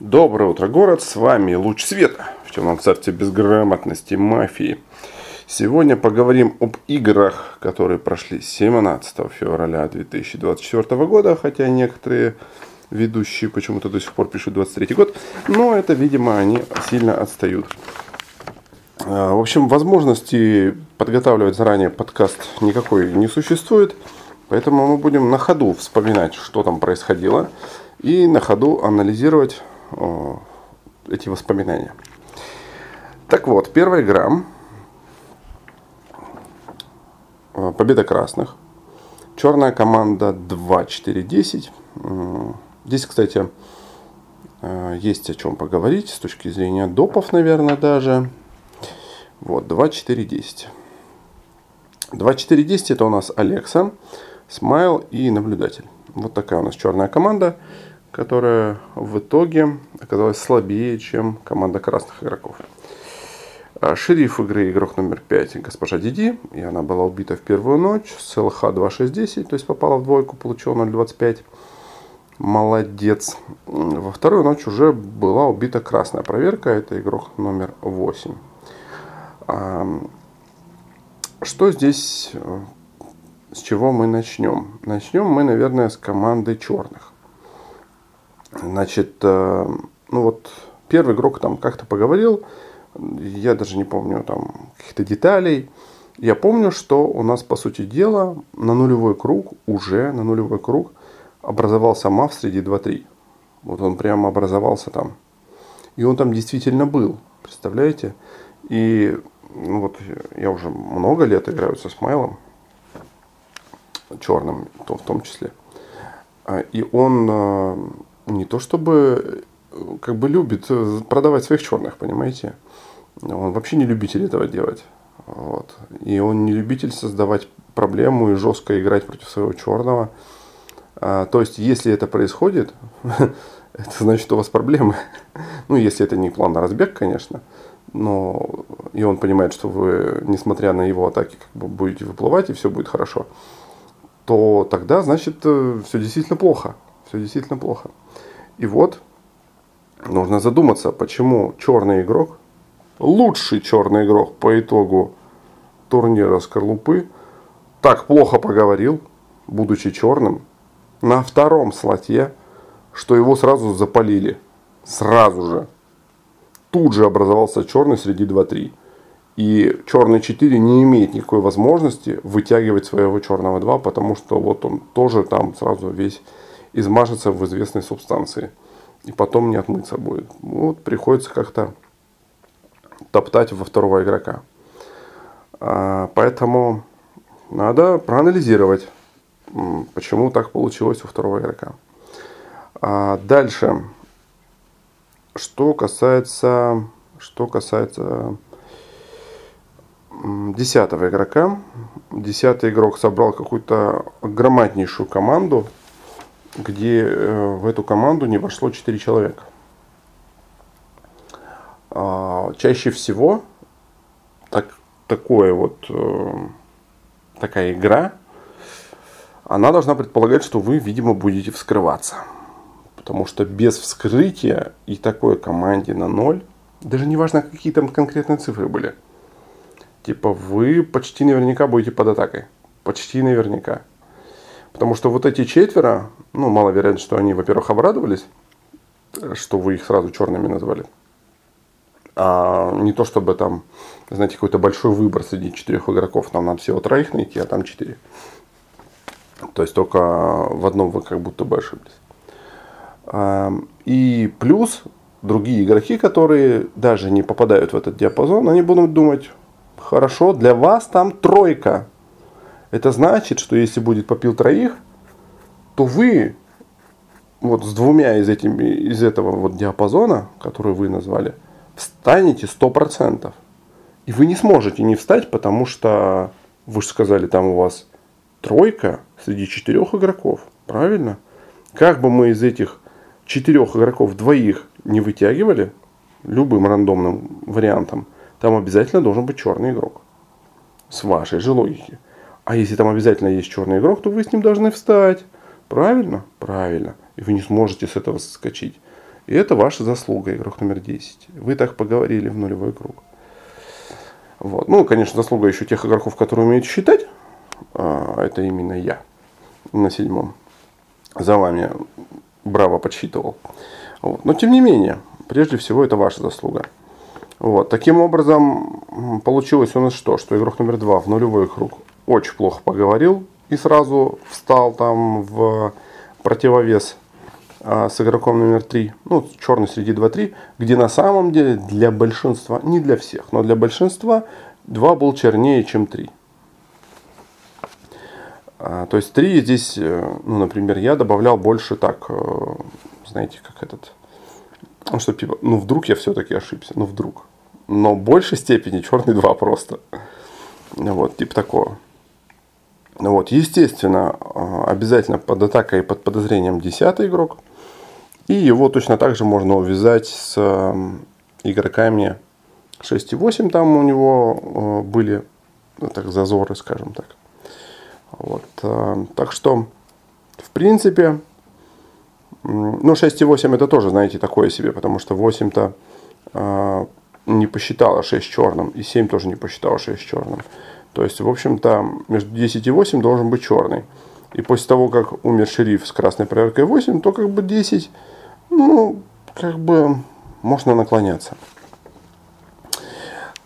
Доброе утро, город! С вами Луч Света в темном царстве безграмотности мафии. Сегодня поговорим об играх, которые прошли 17 февраля 2024 года, хотя некоторые ведущие почему-то до сих пор пишут 23 год, но это, видимо, они сильно отстают. А, в общем, возможности подготавливать заранее подкаст никакой не существует, поэтому мы будем на ходу вспоминать, что там происходило, и на ходу анализировать эти воспоминания. Так вот, первая игра. Э, победа красных. Черная команда 2-4-10. Здесь, кстати, э, есть о чем поговорить с точки зрения допов, наверное, даже. Вот, 2-4-10. 2-4-10 это у нас Алекса, Смайл и наблюдатель. Вот такая у нас черная команда которая в итоге оказалась слабее, чем команда красных игроков. А шериф игры игрок номер 5 госпожа Диди, и она была убита в первую ночь с ЛХ 2610, то есть попала в двойку, получила 0.25. Молодец. Во вторую ночь уже была убита красная проверка, это игрок номер 8. Что здесь, э, с чего мы начнем? Начнем мы, наверное, с команды черных. Значит, э, ну вот первый игрок там как-то поговорил, я даже не помню там каких-то деталей. Я помню, что у нас, по сути дела, на нулевой круг, уже на нулевой круг образовался мав среди 2-3. Вот он прямо образовался там. И он там действительно был, представляете? И ну вот я уже много лет играю со Смайлом, черным то в том числе. А, и он э, не то чтобы как бы любит э, продавать своих черных, понимаете? Он вообще не любитель этого делать. Вот. И он не любитель создавать проблему и жестко играть против своего черного. А, то есть, если это происходит, это значит, у вас проблемы. ну, если это не план на разбег, конечно. Но и он понимает, что вы, несмотря на его атаки, как бы будете выплывать, и все будет хорошо, то тогда, значит, э, все действительно плохо. Все действительно плохо. И вот нужно задуматься, почему черный игрок, лучший черный игрок по итогу турнира скорлупы, так плохо поговорил, будучи черным, на втором слоте, что его сразу запалили. Сразу же. Тут же образовался черный среди 2-3. И черный 4 не имеет никакой возможности вытягивать своего черного 2, потому что вот он тоже там сразу весь измажется в известной субстанции. И потом не отмыться будет. Вот приходится как-то топтать во второго игрока. А, поэтому надо проанализировать, почему так получилось у второго игрока. А дальше, что касается, что касается десятого игрока. Десятый игрок собрал какую-то громаднейшую команду где э, в эту команду не вошло 4 человека. А, чаще всего так, такое вот, э, такая игра, она должна предполагать, что вы, видимо, будете вскрываться. Потому что без вскрытия и такой команде на ноль, даже не важно, какие там конкретные цифры были, типа вы почти наверняка будете под атакой. Почти наверняка. Потому что вот эти четверо, ну, маловероятно, что они, во-первых, обрадовались, что вы их сразу черными назвали. А не то, чтобы там, знаете, какой-то большой выбор среди четырех игроков. Нам надо всего троих найти, а там четыре. То есть только в одном вы как будто бы ошиблись. И плюс другие игроки, которые даже не попадают в этот диапазон, они будут думать, хорошо, для вас там тройка. Это значит, что если будет попил троих, то вы вот с двумя из, этими, из этого вот диапазона, который вы назвали, встанете 100%. И вы не сможете не встать, потому что вы же сказали, там у вас тройка среди четырех игроков. Правильно? Как бы мы из этих четырех игроков двоих не вытягивали, любым рандомным вариантом, там обязательно должен быть черный игрок. С вашей же логики. А если там обязательно есть черный игрок, то вы с ним должны встать. Правильно? Правильно. И вы не сможете с этого соскочить. И это ваша заслуга, игрок номер 10. Вы так поговорили в нулевой круг. Вот. Ну, конечно, заслуга еще тех игроков, которые умеют считать. А, это именно я на седьмом. За вами браво подсчитывал. Вот. Но тем не менее, прежде всего это ваша заслуга. Вот. Таким образом, получилось у нас что? Что игрок номер два в нулевой круг очень плохо поговорил и сразу встал там в противовес а, с игроком номер три, ну, черный среди 2-3, где на самом деле для большинства, не для всех, но для большинства 2 был чернее, чем 3. А, то есть 3 здесь, э, ну, например, я добавлял больше так, э, знаете, как этот, ну, что типа, ну, вдруг я все-таки ошибся, ну, вдруг. Но в большей степени черный 2 просто. Вот, типа такого. Вот, естественно, а, обязательно под атакой и под подозрением 10 игрок. И его точно так же можно увязать с игроками 6 и 8. Там у него э, были ну, так, зазоры, скажем так. Вот. Э, так что, в принципе, ну, 6 и 8 это тоже, знаете, такое себе, потому что 8-то э, не посчитала 6 черным, и 7 тоже не посчитала 6 черным. То есть, в общем-то, между 10 и 8 должен быть черный. И после того, как умер шериф с красной проверкой 8, то как бы 10, ну, как бы можно наклоняться.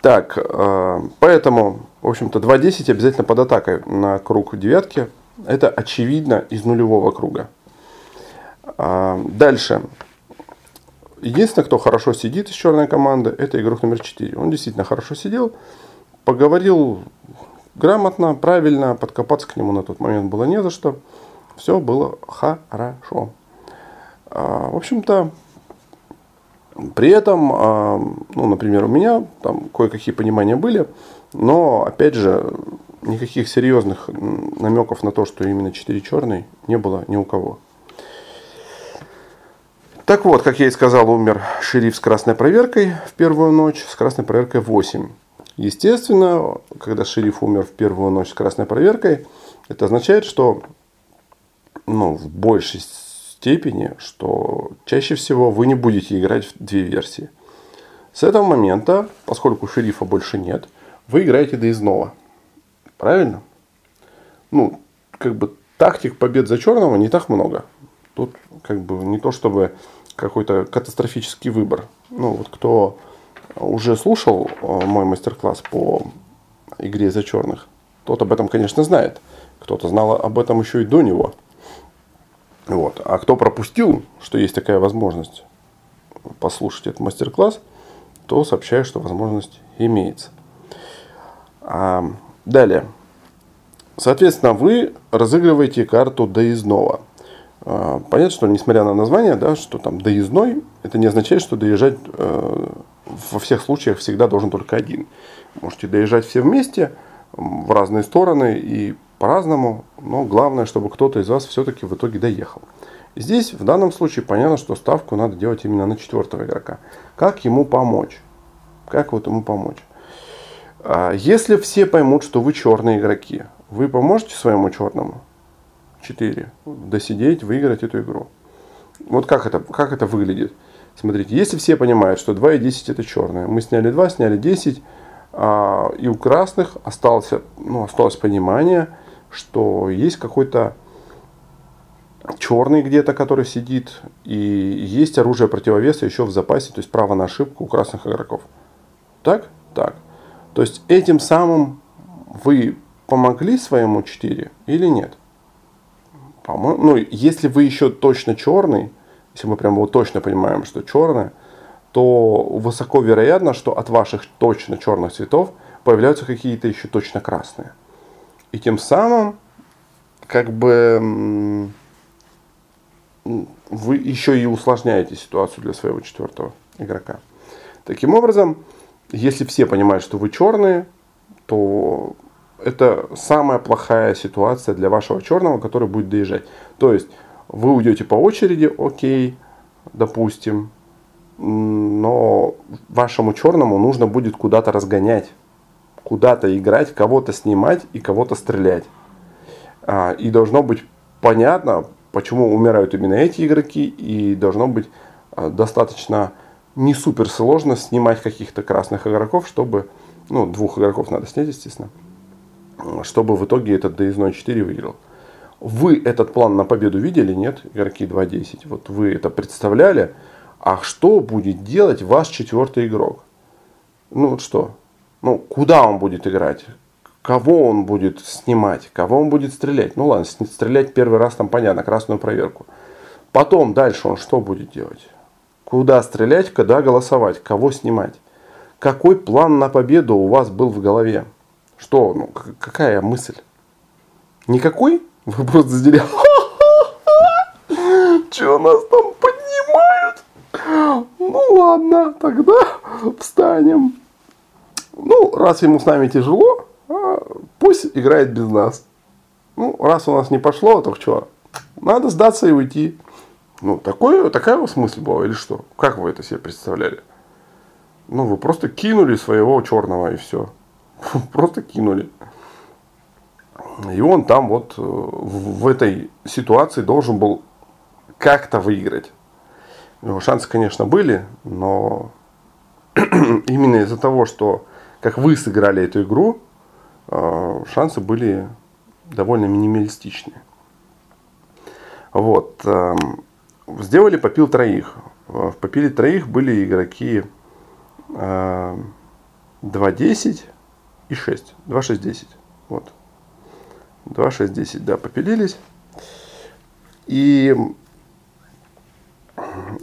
Так, э, поэтому, в общем-то, 2.10 обязательно под атакой на круг девятки. Это очевидно из нулевого круга. А, дальше. Единственное, кто хорошо сидит из черной команды, это игрок номер 4. Он действительно хорошо сидел, поговорил грамотно, правильно, подкопаться к нему на тот момент было не за что. Все было хорошо. А, в общем-то, при этом, а, ну, например, у меня там кое-какие понимания были, но, опять же, никаких серьезных намеков на то, что именно 4 черный, не было ни у кого. Так вот, как я и сказал, умер шериф с красной проверкой в первую ночь, с красной проверкой 8. Естественно, когда шериф умер в первую ночь с красной проверкой, это означает, что ну, в большей степени, что чаще всего вы не будете играть в две версии. С этого момента, поскольку шерифа больше нет, вы играете доездного. Правильно? Ну, как бы тактик побед за черного не так много. Тут как бы не то чтобы какой-то катастрофический выбор. Ну, вот кто уже слушал э, мой мастер-класс по игре за черных, тот об этом, конечно, знает. Кто-то знал об этом еще и до него. Вот. А кто пропустил, что есть такая возможность послушать этот мастер-класс, то сообщаю, что возможность имеется. А, далее. Соответственно, вы разыгрываете карту доездного. А, понятно, что несмотря на название, да, что там доездной, это не означает, что доезжать э, во всех случаях всегда должен только один. Можете доезжать все вместе в разные стороны и по-разному, но главное, чтобы кто-то из вас все-таки в итоге доехал. Здесь в данном случае понятно, что ставку надо делать именно на четвертого игрока. Как ему помочь? Как вот ему помочь? А, если все поймут, что вы черные игроки, вы поможете своему черному 4 досидеть, выиграть эту игру. Вот как это, как это выглядит? Смотрите, если все понимают, что 2 и 10 это черное, мы сняли 2, сняли 10, а, и у красных осталось, ну, осталось понимание, что есть какой-то черный где-то, который сидит, и есть оружие противовеса еще в запасе, то есть право на ошибку у красных игроков. Так? Так. То есть этим самым вы помогли своему 4 или нет? По-моему, ну, если вы еще точно черный, если мы прямо вот точно понимаем, что черное, то высоко вероятно, что от ваших точно черных цветов появляются какие-то еще точно красные. И тем самым, как бы, вы еще и усложняете ситуацию для своего четвертого игрока. Таким образом, если все понимают, что вы черные, то это самая плохая ситуация для вашего черного, который будет доезжать. То есть вы уйдете по очереди, окей, допустим, но вашему черному нужно будет куда-то разгонять, куда-то играть, кого-то снимать и кого-то стрелять. А, и должно быть понятно, почему умирают именно эти игроки, и должно быть э, достаточно не супер сложно снимать каких-то красных игроков, чтобы, ну, двух игроков надо снять, естественно, чтобы в итоге этот доездной 4 выиграл. Вы этот план на победу видели, нет, игроки 2.10? Вот вы это представляли, а что будет делать ваш четвертый игрок? Ну вот что? Ну, куда он будет играть? Кого он будет снимать? Кого он будет стрелять? Ну ладно, стрелять первый раз там понятно, красную проверку. Потом дальше он что будет делать? Куда стрелять, когда голосовать, кого снимать. Какой план на победу у вас был в голове? Что, ну, какая мысль? Никакой? Вы просто сидели, что нас там поднимают? Ну ладно, тогда встанем. Ну, раз ему с нами тяжело, пусть играет без нас. Ну, раз у нас не пошло, то что? Надо сдаться и уйти. Ну, такое, такая у вас мысль была или что? Как вы это себе представляли? Ну, вы просто кинули своего черного и все. Просто кинули. И он там вот э, в этой ситуации должен был как-то выиграть. Его шансы, конечно, были, но именно из-за того, что как вы сыграли эту игру, э, шансы были довольно минималистичные. Вот. Эм, сделали попил троих. В попиле троих были игроки 2.10 э, и 6. 2, 6, 10. Вот. 2, 6, 10, да, попилились. И,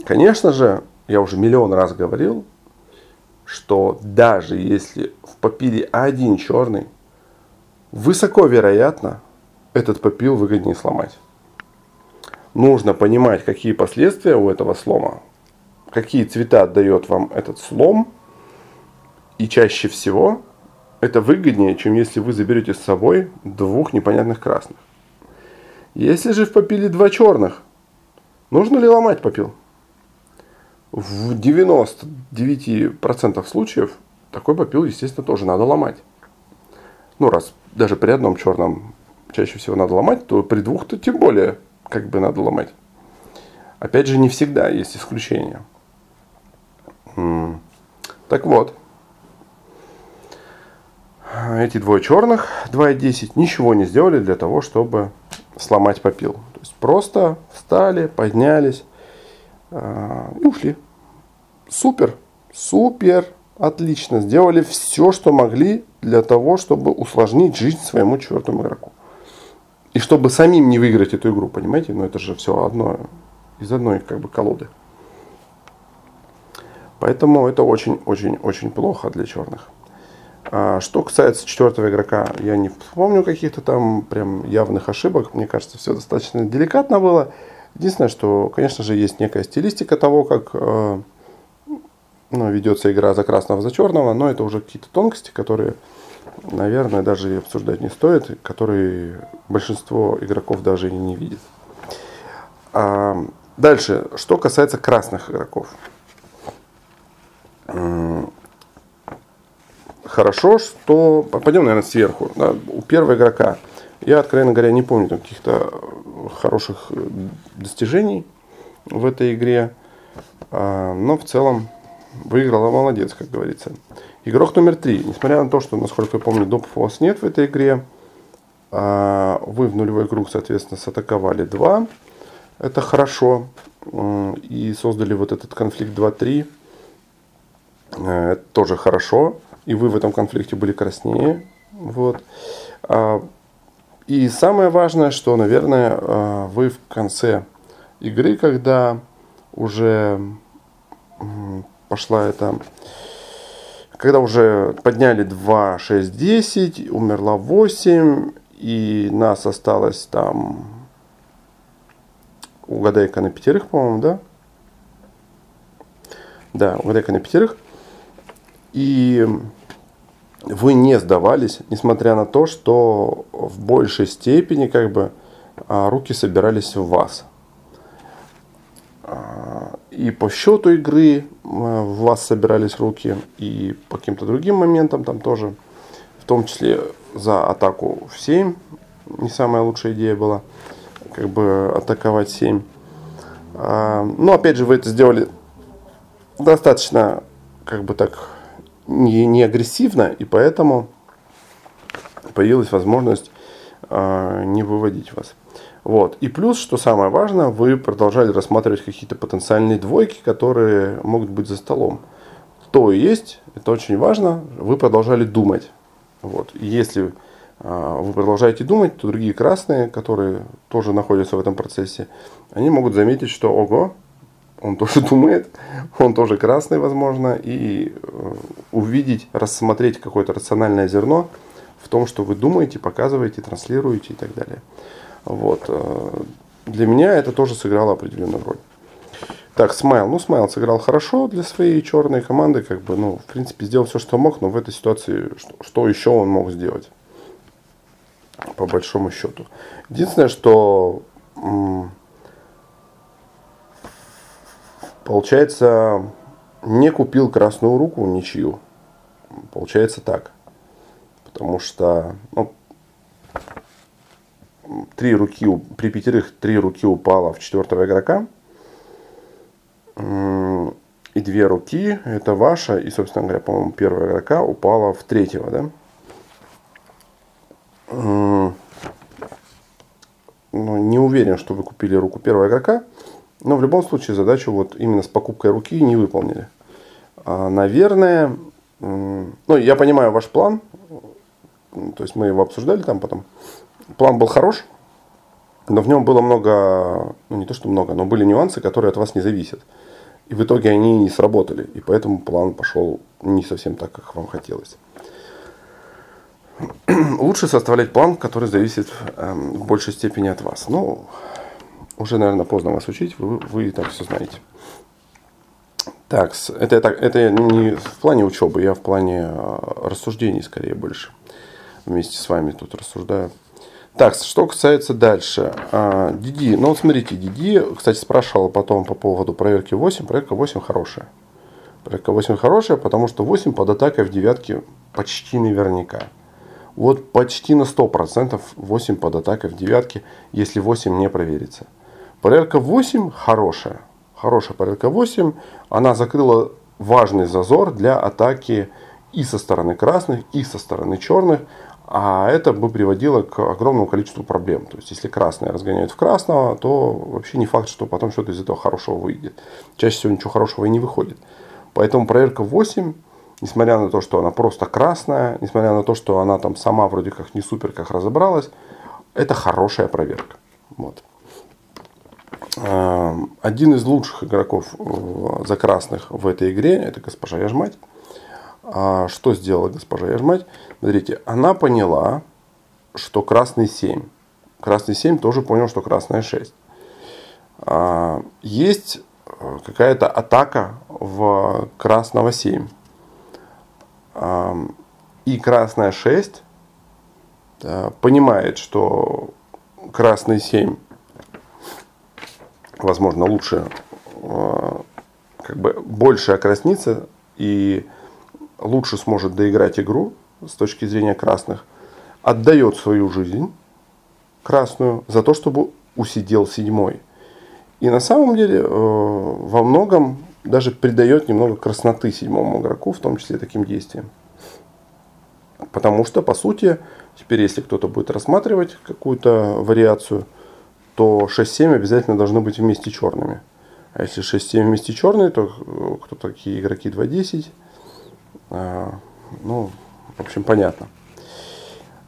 конечно же, я уже миллион раз говорил, что даже если в попиле один черный, высоко вероятно, этот попил выгоднее сломать нужно понимать, какие последствия у этого слома, какие цвета дает вам этот слом. И чаще всего это выгоднее, чем если вы заберете с собой двух непонятных красных. Если же в попиле два черных, нужно ли ломать попил? В 99% случаев такой попил, естественно, тоже надо ломать. Ну, раз даже при одном черном чаще всего надо ломать, то при двух-то тем более как бы надо ломать. Опять же, не всегда есть исключения. Так вот, эти двое черных, 2.10, ничего не сделали для того, чтобы сломать попил. То есть просто встали, поднялись э, и ушли. Супер, супер, отлично. Сделали все, что могли для того, чтобы усложнить жизнь своему четвертому игроку. И чтобы самим не выиграть эту игру, понимаете? Ну это же все одно, из одной как бы колоды. Поэтому это очень-очень-очень плохо для черных. А что касается четвертого игрока, я не вспомню каких-то там прям явных ошибок. Мне кажется, все достаточно деликатно было. Единственное, что, конечно же, есть некая стилистика того, как э, ну, ведется игра за красного, за черного, но это уже какие-то тонкости, которые наверное, даже и обсуждать не стоит, которые большинство игроков даже и не видит. А, дальше, что касается красных игроков. Хорошо, что... Пойдем, наверное, сверху. Да, у первого игрока. Я, откровенно говоря, не помню каких-то хороших достижений в этой игре. А, но в целом выиграла молодец, как говорится. Игрок номер три. Несмотря на то, что, насколько я помню, допов у вас нет в этой игре, а, вы в нулевой круг, соответственно, сатаковали 2. Это хорошо. И создали вот этот конфликт 2-3. Э, это тоже хорошо. И вы в этом конфликте были краснее. Вот. А, и самое важное, что, наверное, а, вы в конце игры, когда уже пошла эта когда уже подняли 2, 6, 10, умерла 8, и нас осталось там угадайка на пятерых, по-моему, да? Да, угадайка на пятерых. И вы не сдавались, несмотря на то, что в большей степени как бы а, руки собирались в вас. А, и по счету игры в вас собирались руки, и по каким-то другим моментам там тоже, в том числе за атаку в 7, не самая лучшая идея была, как бы атаковать 7. А, но опять же вы это сделали достаточно как бы так не, не агрессивно, и поэтому появилась возможность э, не выводить вас. Вот. И плюс, что самое важное, вы продолжали рассматривать какие-то потенциальные двойки, которые могут быть за столом. То есть, это очень важно, вы продолжали думать. Вот. И если э, вы продолжаете думать, то другие красные, которые тоже находятся в этом процессе, они могут заметить, что ого, он тоже думает, он тоже красный, возможно, и э, увидеть, рассмотреть какое-то рациональное зерно в том, что вы думаете, показываете, транслируете и так далее. Вот. Э, для меня это тоже сыграло определенную роль. Так, Смайл. Ну, Смайл сыграл хорошо для своей черной команды. Как бы, ну, в принципе, сделал все, что мог, но в этой ситуации что, что еще он мог сделать? По большому счету. Единственное, что получается, не купил красную руку ничью. Получается так. Потому что ну, три руки, при пятерых три руки упало в четвертого игрока. И две руки, это ваша, и, собственно говоря, по-моему, первого игрока упала в третьего, да? Ну, не уверен, что вы купили руку первого игрока, но в любом случае задачу вот именно с покупкой руки не выполнили. А, наверное, ну, я понимаю ваш план, то есть мы его обсуждали там потом. План был хорош, но в нем было много, ну не то что много, но были нюансы, которые от вас не зависят. И в итоге они не сработали. И поэтому план пошел не совсем так, как вам хотелось. Лучше составлять план, который зависит э, в большей степени от вас. Ну, уже, наверное, поздно вас учить, вы, вы и так все знаете. Так, это, это, это не в плане учебы, я в плане э, рассуждений скорее больше. Вместе с вами тут рассуждаю. Так, что касается дальше. А, Диди, ну вот смотрите, Диди, кстати, спрашивал потом по поводу проверки 8. Проверка 8 хорошая. Проверка 8 хорошая, потому что 8 под атакой в девятке почти наверняка. Вот почти на 100% 8 под атакой в девятке, если 8 не проверится. Проверка 8 хорошая. Хорошая проверка 8. Она закрыла важный зазор для атаки и со стороны красных, и со стороны черных. А это бы приводило к огромному количеству проблем. То есть, если красные разгоняют в красного, то вообще не факт, что потом что-то из этого хорошего выйдет. Чаще всего ничего хорошего и не выходит. Поэтому проверка 8, несмотря на то, что она просто красная, несмотря на то, что она там сама вроде как не супер как разобралась, это хорошая проверка. Вот. Эм, один из лучших игроков э, за красных в этой игре это госпожа Яжмать. А что сделала госпожа Яжмать? Смотрите, она поняла, что красный 7. Красный 7 тоже понял, что красная 6. А, есть э, какая-то атака в красного 7. А, и красная 6 понимает, что красный 7 возможно лучше э, как бы больше окраснится и лучше сможет доиграть игру с точки зрения красных, отдает свою жизнь красную за то, чтобы усидел седьмой. И на самом деле э, во многом даже придает немного красноты седьмому игроку, в том числе таким действиям. Потому что, по сути, теперь если кто-то будет рассматривать какую-то вариацию, то 6-7 обязательно должны быть вместе черными. А если 6-7 вместе черные, то э, кто такие игроки 2-10? А, ну, в общем, понятно.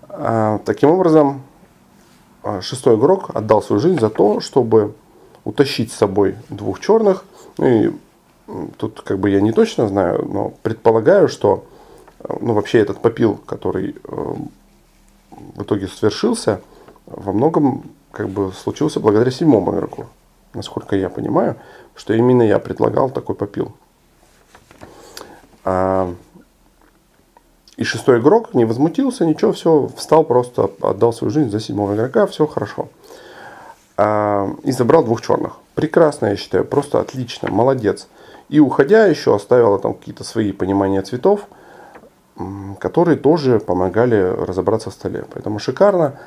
А, таким образом, а, шестой игрок отдал свою жизнь за то, чтобы утащить с собой двух черных. Ну и тут как бы я не точно знаю, но предполагаю, что ну, вообще этот попил, который э, в итоге свершился, во многом как бы случился благодаря седьмому игроку. Насколько я понимаю, что именно я предлагал такой попил. А, и шестой игрок не возмутился, ничего, все, встал, просто отдал свою жизнь за седьмого игрока, все хорошо. А, и забрал двух черных. Прекрасно, я считаю, просто отлично, молодец. И уходя еще оставил там какие-то свои понимания цветов, которые тоже помогали разобраться в столе. Поэтому шикарно.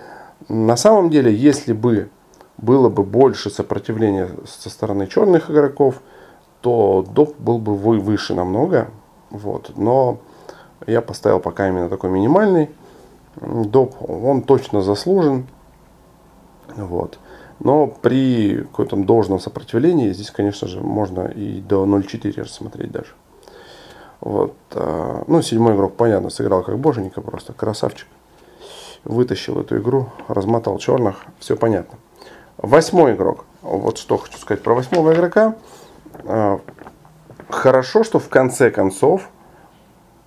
На самом деле, если бы было бы больше сопротивления со стороны черных игроков, то доп был бы выше намного. Вот. Но я поставил пока именно такой минимальный доп. Он точно заслужен. Вот. Но при каком-то должном сопротивлении здесь, конечно же, можно и до 0.4 рассмотреть даже. Вот. А, ну, седьмой игрок, понятно, сыграл как боженька просто, красавчик. Вытащил эту игру, размотал черных, все понятно. Восьмой игрок. Вот что хочу сказать про восьмого игрока. А, хорошо, что в конце концов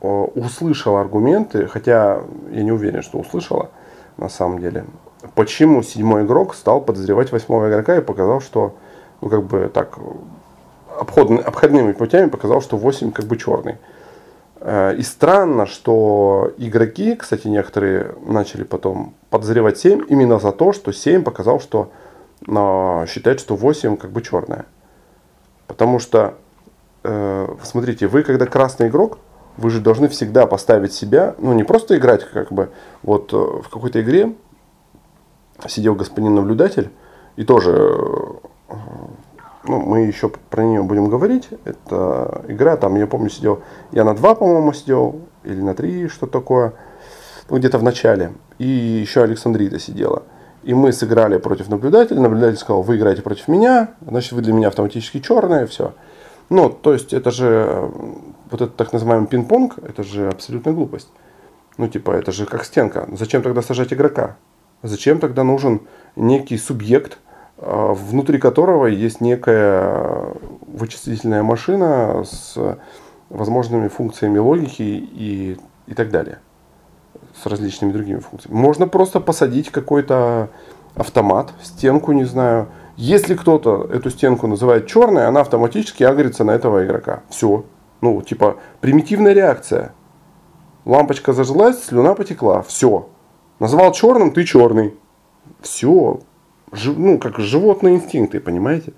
услышал аргументы, хотя я не уверен, что услышала на самом деле, почему седьмой игрок стал подозревать восьмого игрока и показал, что, ну, как бы так, обходными путями показал, что 8 как бы черный. Э, и странно, что игроки, кстати, некоторые начали потом подозревать 7 именно за то, что 7 показал, что но, считает, что 8 как бы черная. Потому что, э, смотрите, вы когда красный игрок, вы же должны всегда поставить себя, ну не просто играть как бы, вот э, в какой-то игре сидел господин наблюдатель, и тоже, ну, мы еще про нее будем говорить. Это игра, там, я помню, сидел, я на 2, по-моему, сидел, или на 3, что такое, ну, где-то в начале. И еще Александрита сидела. И мы сыграли против наблюдателя. Наблюдатель сказал, вы играете против меня, значит, вы для меня автоматически черные, все. Ну, то есть, это же, вот этот так называемый пинг-понг, это же абсолютная глупость. Ну, типа, это же как стенка. Зачем тогда сажать игрока? Зачем тогда нужен некий субъект, внутри которого есть некая вычислительная машина с возможными функциями логики и, и так далее. С различными другими функциями. Можно просто посадить какой-то автомат, стенку, не знаю. Если кто-то эту стенку называет черной, она автоматически агрится на этого игрока. Все. Ну, типа, примитивная реакция. Лампочка зажглась, слюна потекла. Все. Назвал черным, ты черный. Все. Ну, как животные инстинкты, понимаете?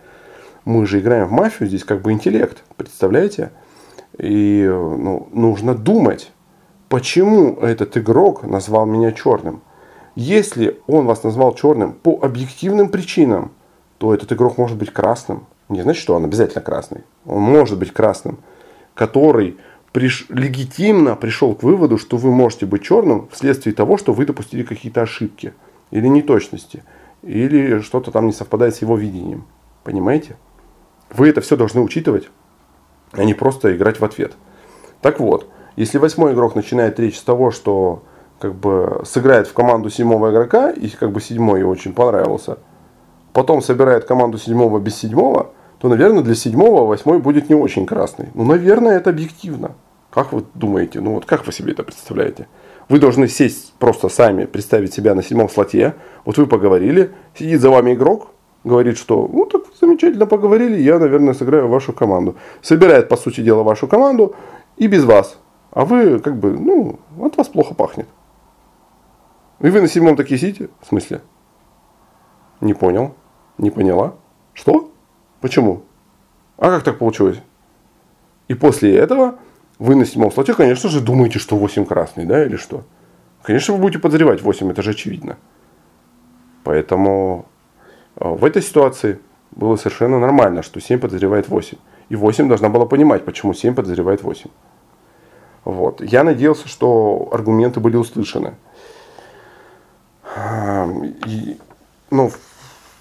Мы же играем в мафию, здесь как бы интеллект, представляете? И ну, нужно думать, почему этот игрок назвал меня черным. Если он вас назвал черным по объективным причинам, то этот игрок может быть красным. Не значит, что он обязательно красный. Он может быть красным, который приш, легитимно пришел к выводу, что вы можете быть черным вследствие того, что вы допустили какие-то ошибки или неточности, или что-то там не совпадает с его видением. Понимаете? Вы это все должны учитывать, а не просто играть в ответ. Так вот, если восьмой игрок начинает речь с того, что как бы сыграет в команду седьмого игрока, и как бы седьмой очень понравился, потом собирает команду седьмого без седьмого, то, наверное, для седьмого восьмой будет не очень красный. Ну, наверное, это объективно. Как вы думаете? Ну, вот как вы себе это представляете? Вы должны сесть просто сами, представить себя на седьмом слоте. Вот вы поговорили, сидит за вами игрок, говорит, что ну так замечательно поговорили, я, наверное, сыграю вашу команду. Собирает, по сути дела, вашу команду и без вас. А вы, как бы, ну, от вас плохо пахнет. И вы на седьмом такие сидите? В смысле? Не понял. Не поняла. Что? Почему? А как так получилось? И после этого вы на седьмом слоте, конечно же, думаете, что 8 красный, да, или что? Конечно, вы будете подозревать 8, это же очевидно. Поэтому э, в этой ситуации было совершенно нормально, что 7 подозревает 8. И 8 должна была понимать, почему 7 подозревает 8. Вот. Я надеялся, что аргументы были услышаны. И, ну,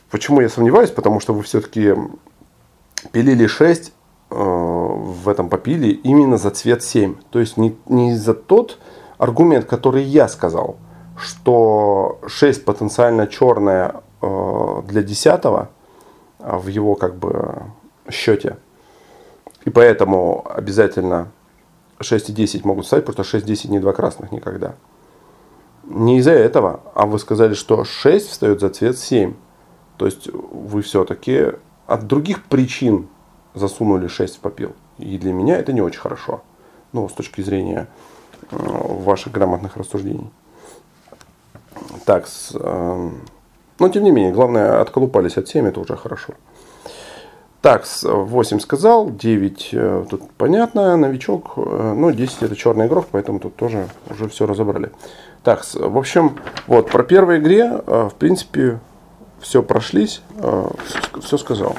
почему я сомневаюсь? Потому что вы все-таки пилили 6, э, в этом попили именно за цвет 7. То есть не, не за тот аргумент, который я сказал, что 6 потенциально черная э, для 10 а в его как бы счете. И поэтому обязательно 6 и 10 могут стать, потому что 6 10 не два красных никогда. Не из-за этого, а вы сказали, что 6 встает за цвет 7. То есть вы все-таки от других причин засунули 6 в попил. И для меня это не очень хорошо. Ну, с точки зрения э, ваших грамотных рассуждений. Так, с, э, но тем не менее, главное, отколупались от 7, это уже хорошо. Так, 8 сказал, 9 э, тут понятно, новичок, э, ну 10 это черный игрок, поэтому тут тоже уже все разобрали. Так, в общем, вот про первой игре, э, в принципе, все прошлись, все сказал.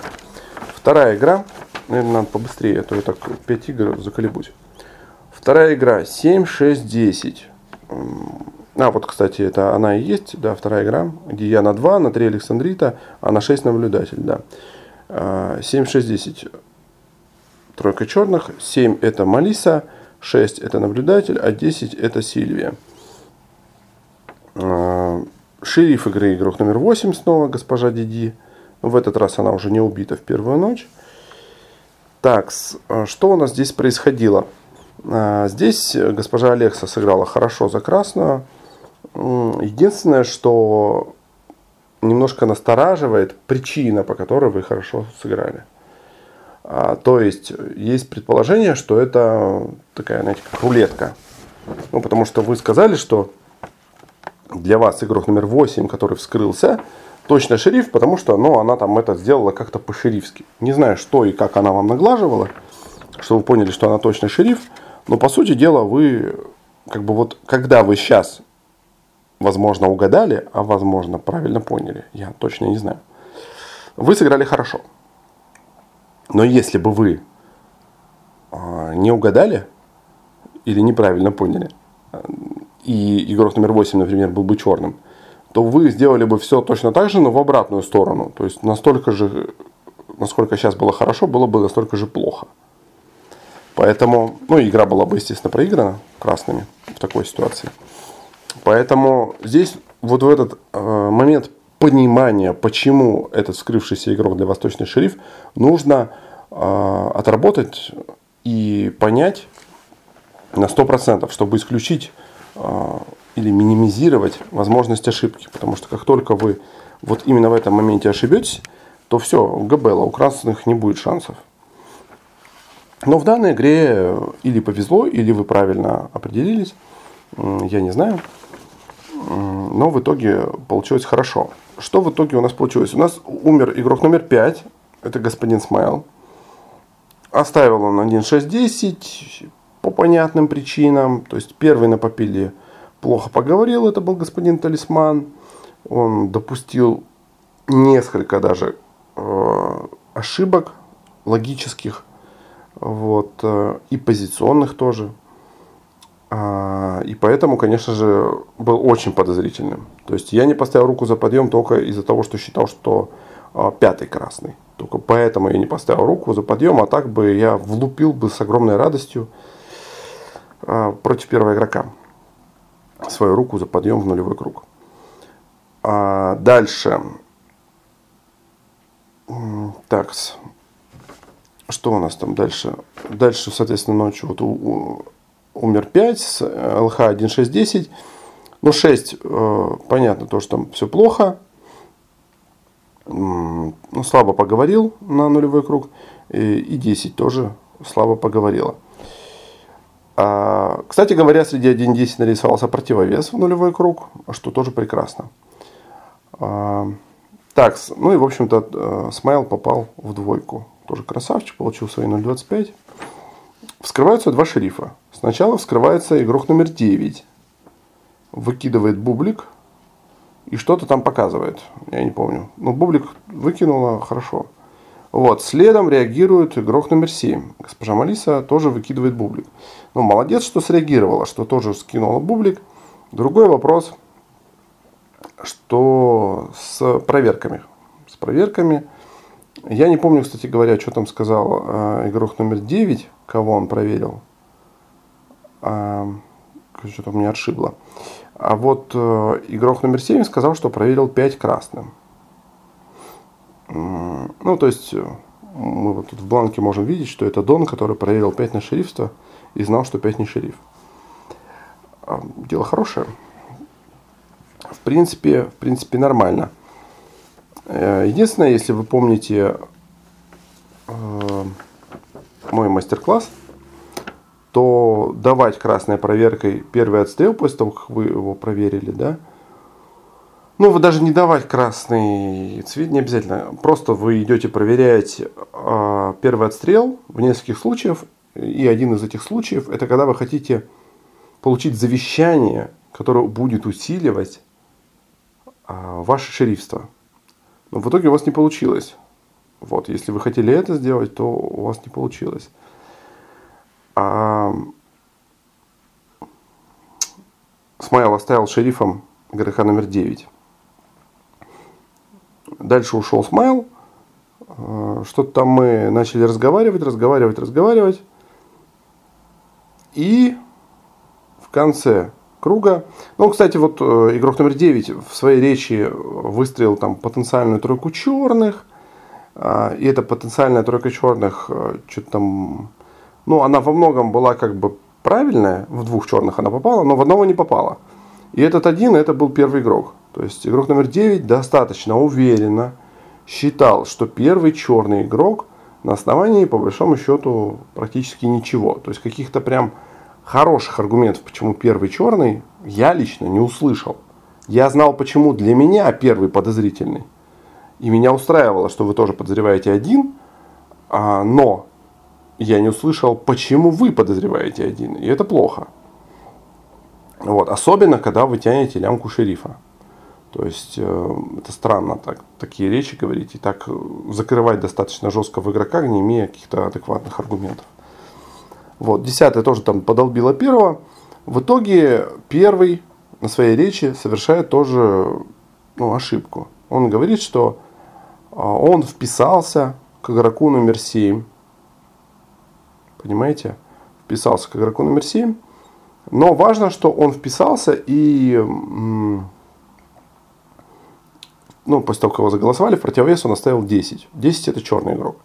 Вторая игра, Наверное, надо побыстрее, а то я так 5 игр заколебусь. Вторая игра 7, 6, 10. А, вот, кстати, это она и есть, да, вторая игра, где я на 2, на 3 Александрита, а на 6 наблюдатель, да. 7, 6, 10. Тройка черных, 7 это Малиса, 6 это наблюдатель, а 10 это Сильвия. А, шериф игры игрок номер 8 снова, госпожа Диди. В этот раз она уже не убита в первую ночь. Так, а, что у нас здесь происходило? А, здесь госпожа Алекса сыграла хорошо за красную. Единственное, что немножко настораживает причина, по которой вы хорошо сыграли. А, то есть есть предположение, что это такая, знаете, как рулетка. Ну, потому что вы сказали, что для вас игрок номер 8, который вскрылся, точно шериф, потому что ну, она там это сделала как-то по-шерифски. Не знаю, что и как она вам наглаживала, что вы поняли, что она точно шериф. Но по сути дела вы, как бы вот, когда вы сейчас, возможно, угадали, а возможно, правильно поняли, я точно не знаю, вы сыграли хорошо. Но если бы вы а, не угадали или неправильно поняли, и игрок номер 8, например, был бы черным, то вы сделали бы все точно так же, но в обратную сторону. То есть настолько же, насколько сейчас было хорошо, было бы настолько же плохо. Поэтому, ну, игра была бы, естественно, проиграна красными в такой ситуации. Поэтому здесь вот в этот э, момент понимания, почему этот вскрывшийся игрок для Восточный шериф, нужно э, отработать и понять на 100%, чтобы исключить э, или минимизировать возможность ошибки. Потому что как только вы вот именно в этом моменте ошибетесь, то все, ГБЛа, у красных не будет шансов. Но в данной игре или повезло, или вы правильно определились, я не знаю. Но в итоге получилось хорошо. Что в итоге у нас получилось? У нас умер игрок номер 5, это господин Смайл. Оставил он 1.6.10 по понятным причинам. То есть первый на попиле плохо поговорил, это был господин Талисман. Он допустил несколько даже э, ошибок логических вот, э, и позиционных тоже. А, и поэтому, конечно же, был очень подозрительным. То есть я не поставил руку за подъем только из-за того, что считал, что а, пятый красный. Только поэтому я не поставил руку за подъем, а так бы я влупил бы с огромной радостью а, против первого игрока свою руку за подъем в нулевой круг. А дальше. Так, что у нас там дальше? Дальше, соответственно, ночью вот у, умер 5 с ЛХ 1.6.10. Ну, 6, э, понятно, то, что там все плохо. Ну, слабо поговорил на нулевой круг. И, и 10 тоже слабо поговорила. А, кстати говоря, среди 1.10 нарисовался противовес в нулевой круг, что тоже прекрасно. А, так, ну и в общем-то э, Смайл попал в двойку тоже красавчик, получил свои 0.25. Вскрываются два шерифа. Сначала вскрывается игрок номер 9. Выкидывает бублик и что-то там показывает. Я не помню. Но бублик выкинула хорошо. Вот. Следом реагирует игрок номер 7. Госпожа Малиса тоже выкидывает бублик. Ну, молодец, что среагировала, что тоже скинула бублик. Другой вопрос, что с проверками. С проверками я не помню, кстати говоря, что там сказал э, игрок номер 9, кого он проверил. А, что-то меня отшибло. А вот э, игрок номер 7 сказал, что проверил 5 красным. Ну, то есть, э, мы вот тут в бланке можем видеть, что это Дон, который проверил 5 на шерифство и знал, что 5 не шериф. А, дело хорошее. В принципе, в принципе, нормально. Э, единственное, если вы помните э, мой мастер-класс, то давать красной проверкой первый отстрел после того, как вы его проверили, да, ну, вы даже не давать красный цвет не обязательно. Просто вы идете проверять э, первый отстрел в нескольких случаях. И один из этих случаев это когда вы хотите получить завещание, которое будет усиливать э, ваше шерифство. Но в итоге у вас не получилось. Вот, если вы хотели это сделать, то у вас не получилось. А... Смайл оставил шерифом игрока номер 9. Дальше ушел Смайл. А, что-то там мы начали разговаривать, разговаривать, разговаривать. И в конце круга. Ну, кстати, вот э, игрок номер 9 в своей речи выстроил там потенциальную тройку черных. А, и эта потенциальная тройка черных, э, что-то там, ну, она во многом была как бы правильная, в двух черных она попала, но в одного не попала. И этот один, это был первый игрок. То есть игрок номер 9 достаточно уверенно считал, что первый черный игрок на основании, по большому счету, практически ничего. То есть каких-то прям хороших аргументов, почему первый черный, я лично не услышал. Я знал, почему для меня первый подозрительный. И меня устраивало, что вы тоже подозреваете один, а, но я не услышал, почему вы подозреваете один. И это плохо. Вот. Особенно, когда вы тянете лямку шерифа. То есть э, это странно так, такие речи говорить и так закрывать достаточно жестко в игрока, не имея каких-то адекватных аргументов. Вот, десятый тоже там подолбила первого. В итоге первый на своей речи совершает тоже ну, ошибку. Он говорит, что а, он вписался к игроку номер 7. Понимаете? Вписался к игроку номер 7. Но важно, что он вписался и ну, после того, как его заголосовали, в противовес он оставил 10. 10 это черный игрок.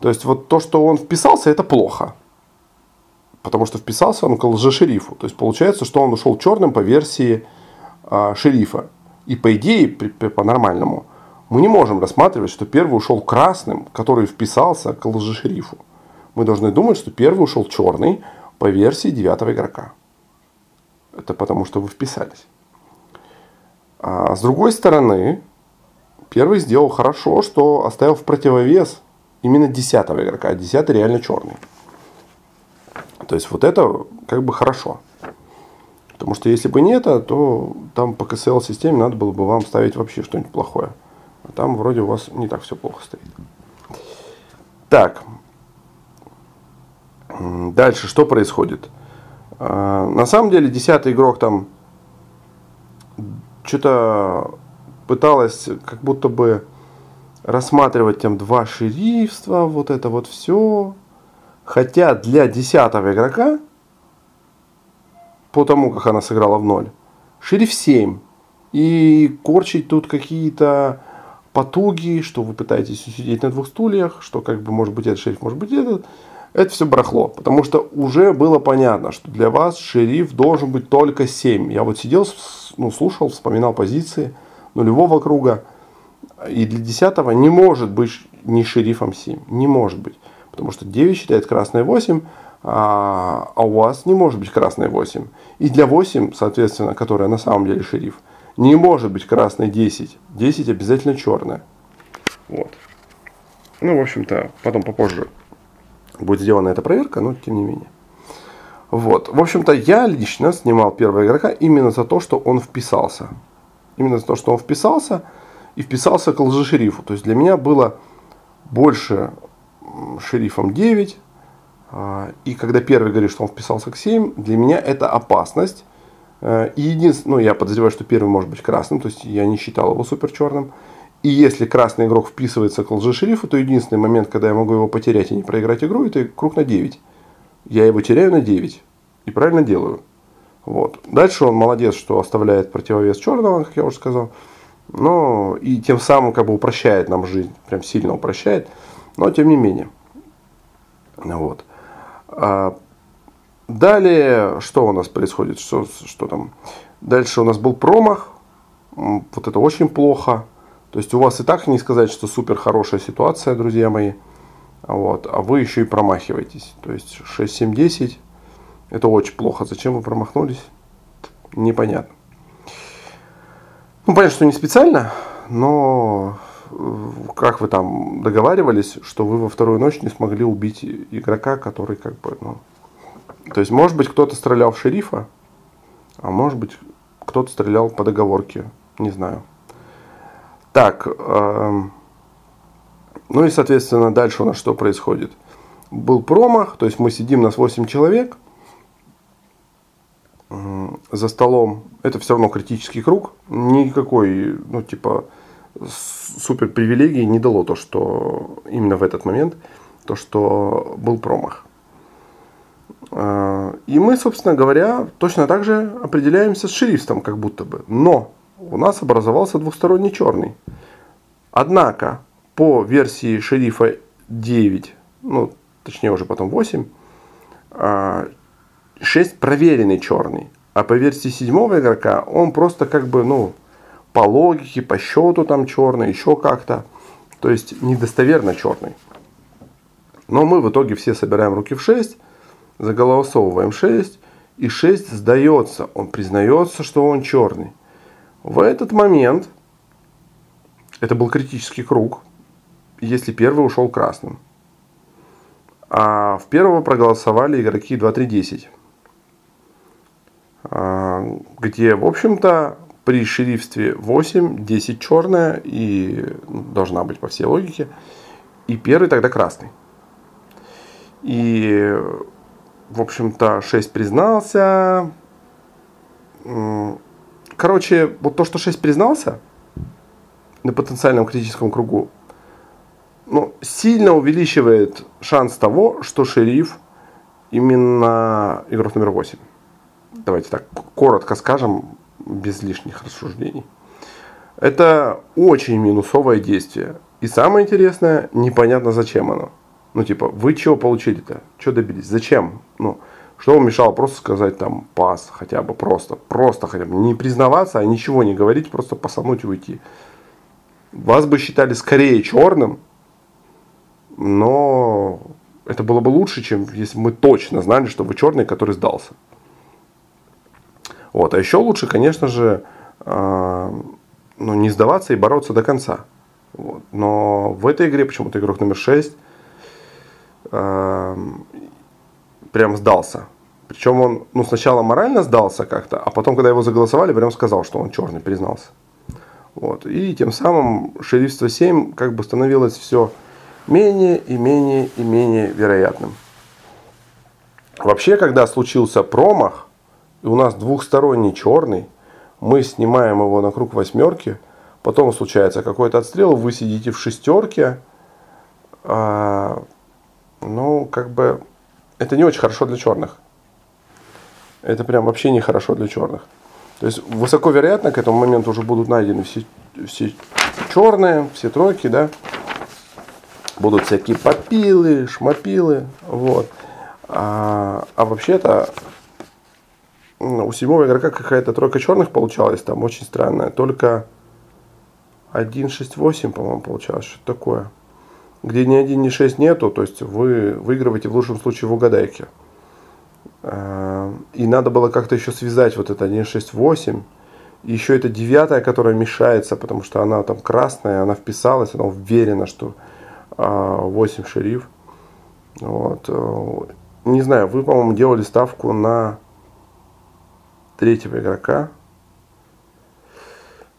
То есть вот то, что он вписался, это плохо. Потому что вписался он к лжешерифу. То есть получается, что он ушел черным по версии а, шерифа. И по идее, по-нормальному, мы не можем рассматривать, что первый ушел красным, который вписался к лжешерифу. Мы должны думать, что первый ушел черный по версии девятого игрока. Это потому, что вы вписались. А с другой стороны, первый сделал хорошо, что оставил в противовес именно десятого игрока, а десятый реально черный. То есть вот это как бы хорошо. Потому что если бы не это, то там по КСЛ системе надо было бы вам ставить вообще что-нибудь плохое. А там вроде у вас не так все плохо стоит. Так. Дальше что происходит? А, на самом деле, десятый игрок там что-то пыталась как будто бы рассматривать там два шерифства, вот это вот все. Хотя для десятого игрока, по тому, как она сыграла в ноль, шериф 7. И корчить тут какие-то потуги, что вы пытаетесь сидеть на двух стульях, что как бы может быть этот шериф, может быть этот. Это все барахло, потому что уже было понятно, что для вас шериф должен быть только 7. Я вот сидел, ну, слушал, вспоминал позиции нулевого круга, и для десятого не может быть ни шерифом 7. Не может быть. Потому что 9 считает красное 8, а, а у вас не может быть красное 8. И для 8, соответственно, которая на самом деле шериф, не может быть красной 10. 10 обязательно черная. Вот. Ну, в общем-то, потом попозже будет сделана эта проверка, но тем не менее. Вот. В общем-то, я лично снимал первого игрока именно за то, что он вписался. Именно за то, что он вписался и вписался к лжешерифу. То есть для меня было больше шерифом 9. А, и когда первый говорит, что он вписался к 7, для меня это опасность. Э, и единственное, ну, я подозреваю, что первый может быть красным, то есть я не считал его супер черным. И если красный игрок вписывается к лжешерифу, то единственный момент, когда я могу его потерять и не проиграть игру, это круг на 9. Я его теряю на 9. И правильно делаю. Вот. Дальше он молодец, что оставляет противовес черного, как я уже сказал. Но и тем самым как бы упрощает нам жизнь. Прям сильно упрощает. Но тем не менее. Вот. А далее, что у нас происходит? Что, что там? Дальше у нас был промах. Вот это очень плохо. То есть у вас и так не сказать, что супер хорошая ситуация, друзья мои. Вот, а вы еще и промахиваетесь. То есть 6, 7, 10 это очень плохо. Зачем вы промахнулись? Непонятно. Ну, понятно, что не специально, но э, как вы там договаривались, что вы во вторую ночь не смогли убить игрока, который как бы, ну... То есть, может быть, кто-то стрелял в шерифа, а может быть, кто-то стрелял по договорке. Не знаю. Так, э, Ну и, соответственно, дальше у нас что происходит? Был промах, то есть мы сидим, нас 8 человек за столом. Это все равно критический круг. Никакой, ну, типа, супер привилегии не дало то, что именно в этот момент, то, что был промах. А, и мы, собственно говоря, точно так же определяемся с шрифтом, как будто бы. Но у нас образовался двусторонний черный. Однако, по версии шерифа 9, ну, точнее уже потом 8, 6 а, проверенный черный. А по версии седьмого игрока он просто как бы, ну, по логике, по счету там черный, еще как-то. То есть недостоверно черный. Но мы в итоге все собираем руки в 6 заголосовываем 6, и 6 сдается, он признается, что он черный. В этот момент, это был критический круг, если первый ушел красным. А в первого проголосовали игроки 2-3-10. А, где, в общем-то, при шерифстве 8, 10 черная и ну, должна быть по всей логике. И первый тогда красный. И в общем-то, 6 признался. Короче, вот то, что 6 признался на потенциальном критическом кругу, ну, сильно увеличивает шанс того, что шериф именно игрок номер 8. Давайте так коротко скажем, без лишних рассуждений. Это очень минусовое действие. И самое интересное, непонятно зачем оно. Ну, типа, вы чего получили-то? Что добились? Зачем? Ну, что вам мешало просто сказать там пас хотя бы просто, просто хотя бы не признаваться, а ничего не говорить, просто посануть и уйти. Вас бы считали скорее черным, но это было бы лучше, чем если мы точно знали, что вы черный, который сдался. Вот. А еще лучше, конечно же, э, ну, не сдаваться и бороться до конца. Вот. Но в этой игре почему-то игрок номер 6 Эм, прям сдался. Причем он ну, сначала морально сдался как-то, а потом, когда его заголосовали, прям сказал, что он черный, признался. Вот. И тем самым шерифство 7 как бы становилось все менее и менее и менее вероятным. Вообще, когда случился промах, и у нас двухсторонний черный, мы снимаем его на круг восьмерки, потом случается какой-то отстрел, вы сидите в шестерке, а, ну, как бы, это не очень хорошо для черных. Это прям вообще не хорошо для черных. То есть высоко вероятно, к этому моменту уже будут найдены все, все черные, все тройки, да. Будут всякие попилы, шмопилы, вот. А, а вообще-то ну, у седьмого игрока какая-то тройка черных получалась, там очень странная. Только 1-6-8, по-моему, получалось, что-то такое где ни 1, ни 6 нету, то есть вы выигрываете в лучшем случае в угадайке. А, и надо было как-то еще связать вот это 1, 6, 8. И еще это девятая, которая мешается, потому что она там красная, она вписалась, она уверена, что 8 а, шериф. Вот. Э, не знаю, вы, по-моему, делали ставку на третьего игрока.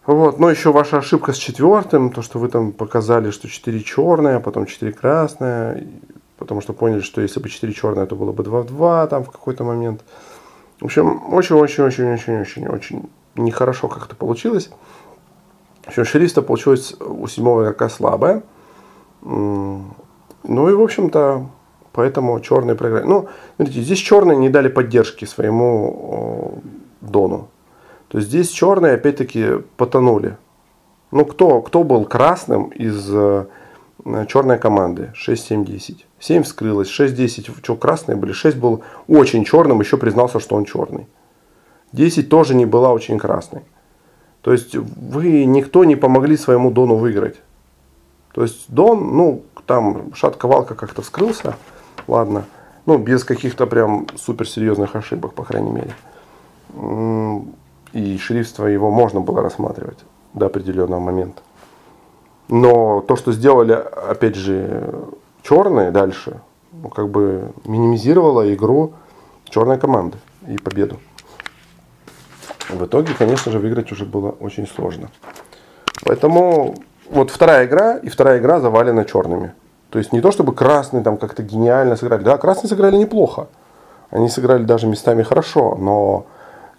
Вот. Но еще ваша ошибка с четвертым, то, что вы там показали, что 4 черное, а потом 4 красное, потому что поняли, что если бы 4 черное, то было бы 2 в 2 там в какой-то момент. В общем, очень-очень-очень-очень-очень-очень нехорошо как-то получилось. В общем, шериста получилось у седьмого игрока слабое. Ну и, в общем-то, поэтому черные проиграли. Ну, смотрите, здесь черные не дали поддержки своему Дону то здесь черные опять-таки потонули. Ну, кто, кто был красным из э, черной команды? 6, 7, 10. 7 вскрылось, 6, 10. Что, красные были? 6 был очень черным, еще признался, что он черный. 10 тоже не была очень красной. То есть вы никто не помогли своему Дону выиграть. То есть Дон, ну, там шатка-валка как-то вскрылся. Ладно. Ну, без каких-то прям суперсерьезных ошибок, по крайней мере и шрифтство его можно было рассматривать до определенного момента. Но то, что сделали, опять же, черные дальше, ну, как бы минимизировало игру черной команды и победу. В итоге, конечно же, выиграть уже было очень сложно. Поэтому вот вторая игра и вторая игра завалена черными. То есть не то, чтобы красные там как-то гениально сыграли. Да, красные сыграли неплохо. Они сыграли даже местами хорошо, но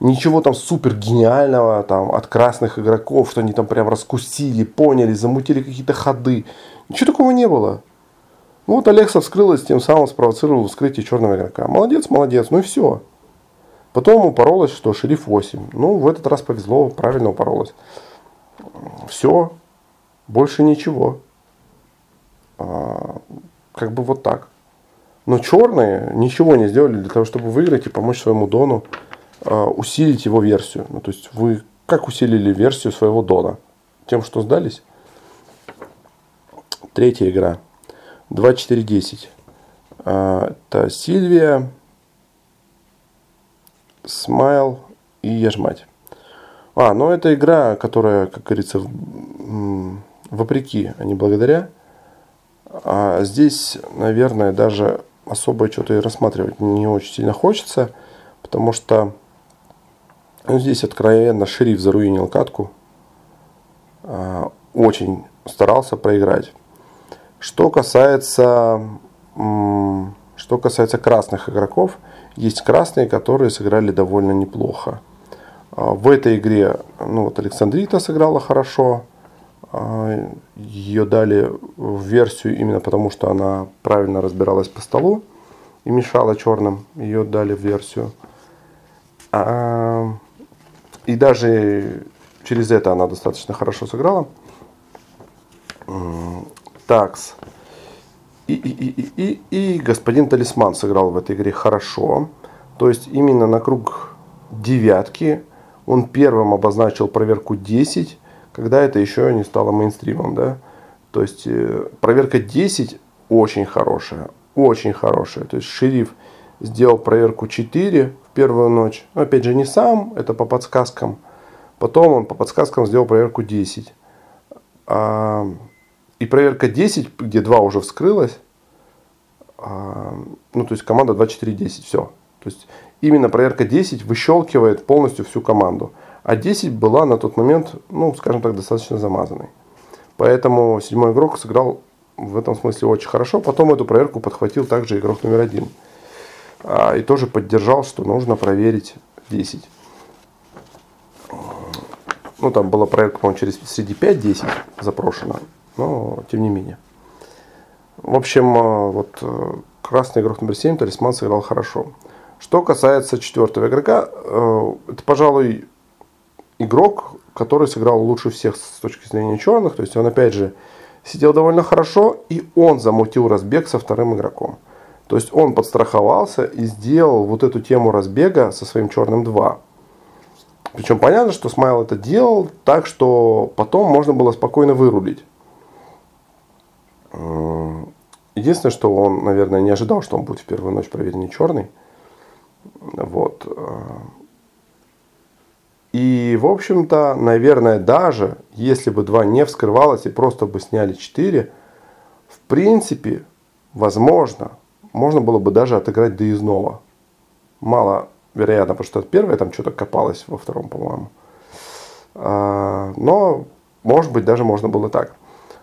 ничего там супер гениального там, от красных игроков, что они там прям раскусили, поняли, замутили какие-то ходы. Ничего такого не было. Ну вот Алекса вскрылась, тем самым спровоцировал вскрытие черного игрока. Молодец, молодец, ну и все. Потом упоролась, что шериф 8. Ну, в этот раз повезло, правильно упоролась. Все, больше ничего. А, как бы вот так. Но черные ничего не сделали для того, чтобы выиграть и помочь своему Дону а, усилить его версию. Ну, то есть вы как усилили версию своего Дона? Тем, что сдались? Третья игра. 2-4-10. А, это Сильвия, Смайл и Ежмать. А, ну это игра, которая, как говорится, вопреки, а не благодаря. А здесь, наверное, даже особо что-то и рассматривать не очень сильно хочется, потому что ну, здесь откровенно шериф заруинил катку. А, очень старался проиграть. Что касается, что касается красных игроков, есть красные, которые сыграли довольно неплохо. А, в этой игре ну, вот Александрита сыграла хорошо. А, Ее дали в версию именно потому, что она правильно разбиралась по столу и мешала черным. Ее дали в версию. И даже через это она достаточно хорошо сыграла. Такс. И, и, и, и, и господин Талисман сыграл в этой игре хорошо. То есть именно на круг девятки он первым обозначил проверку 10, когда это еще не стало мейнстримом. Да? То есть э, проверка 10 очень хорошая. Очень хорошая. То есть шериф сделал проверку 4 в первую ночь. Но опять же не сам, это по подсказкам. Потом он по подсказкам сделал проверку 10. И проверка 10, где 2 уже вскрылась, а, ну, то есть команда 2-4-10, все. То есть именно проверка 10 выщелкивает полностью всю команду. А 10 была на тот момент, ну, скажем так, достаточно замазанной. Поэтому седьмой игрок сыграл в этом смысле очень хорошо. Потом эту проверку подхватил также игрок номер один. А, и тоже поддержал, что нужно проверить 10. Ну, там была проверка, по-моему, через среди 5-10 запрошена но тем не менее. В общем, э, вот э, красный игрок номер 7, талисман сыграл хорошо. Что касается четвертого игрока, э, это, пожалуй, игрок, который сыграл лучше всех с точки зрения черных. То есть он, опять же, сидел довольно хорошо, и он замутил разбег со вторым игроком. То есть он подстраховался и сделал вот эту тему разбега со своим черным 2. Причем понятно, что Смайл это делал так, что потом можно было спокойно вырулить. Единственное, что он, наверное, не ожидал, что он будет в первую ночь проверенный черный. Вот. И, в общем-то, наверное, даже если бы 2 не вскрывалось и просто бы сняли 4, в принципе, возможно, можно было бы даже отыграть доездного. Мало вероятно, потому что первое там что-то копалось во втором, по-моему. А, но, может быть, даже можно было так.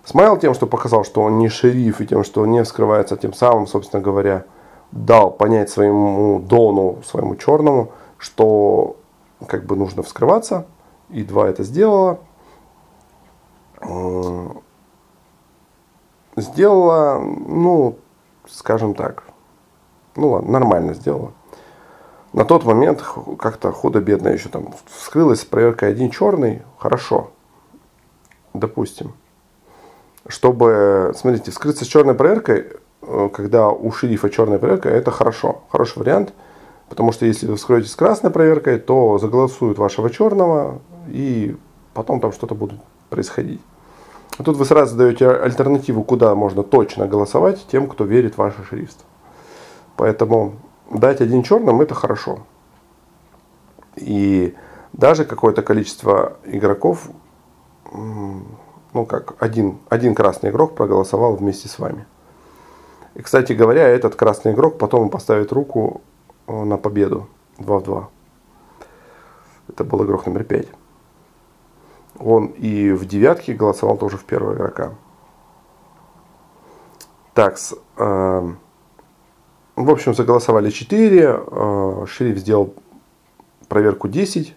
Смайл тем, что показал, что он не шериф, и тем, что он не вскрывается, тем самым, собственно говоря, дал понять своему Дону, своему черному, что как бы нужно вскрываться. И два это сделала. Сделала, ну, скажем так, ну ладно, нормально сделала. На тот момент как-то худо-бедно еще там вскрылась с проверкой один черный, хорошо, допустим чтобы, смотрите, вскрыться с черной проверкой, э, когда у шерифа черная проверка, это хорошо, хороший вариант. Потому что если вы вскроете с красной проверкой, то заголосуют вашего черного, и потом там что-то будет происходить. А тут вы сразу даете альтернативу, куда можно точно голосовать тем, кто верит в ваше шерифство. Поэтому дать один черным это хорошо. И даже какое-то количество игроков ну как, один, один красный игрок проголосовал вместе с вами. И, кстати говоря, этот красный игрок потом поставит руку на победу 2 в 2. Это был игрок номер 5. Он и в девятке голосовал тоже в первого игрока. Так, э, в общем, заголосовали 4. Э, шериф сделал проверку 10,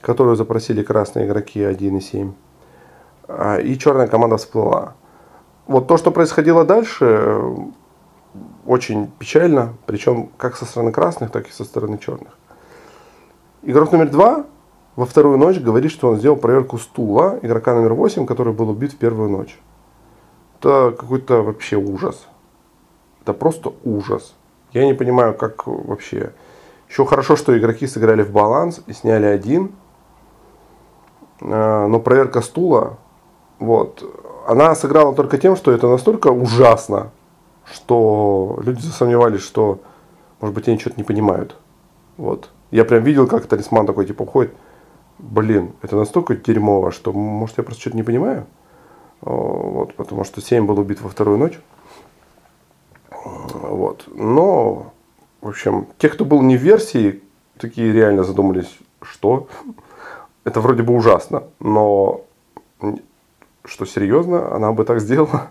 которую запросили красные игроки 1 и 7. Э, и черная команда всплыла. Вот то, что происходило дальше, очень печально, причем как со стороны красных, так и со стороны черных. Игрок номер два во вторую ночь говорит, что он сделал проверку стула игрока номер 8, который был убит в первую ночь. Это какой-то вообще ужас. Это просто ужас. Я не понимаю, как вообще. Еще хорошо, что игроки сыграли в баланс и сняли один. А, но проверка стула, вот, она сыграла только тем, что это настолько ужасно, что люди засомневались, что, может быть, они что-то не понимают. Вот. Я прям видел, как талисман такой, типа, уходит. Блин, это настолько дерьмово, что, может, я просто что-то не понимаю. Вот, потому что 7 был убит во вторую ночь. Вот. Но, в общем, те, кто был не в версии, такие реально задумались, что это вроде бы ужасно, но что серьезно, она бы так сделала.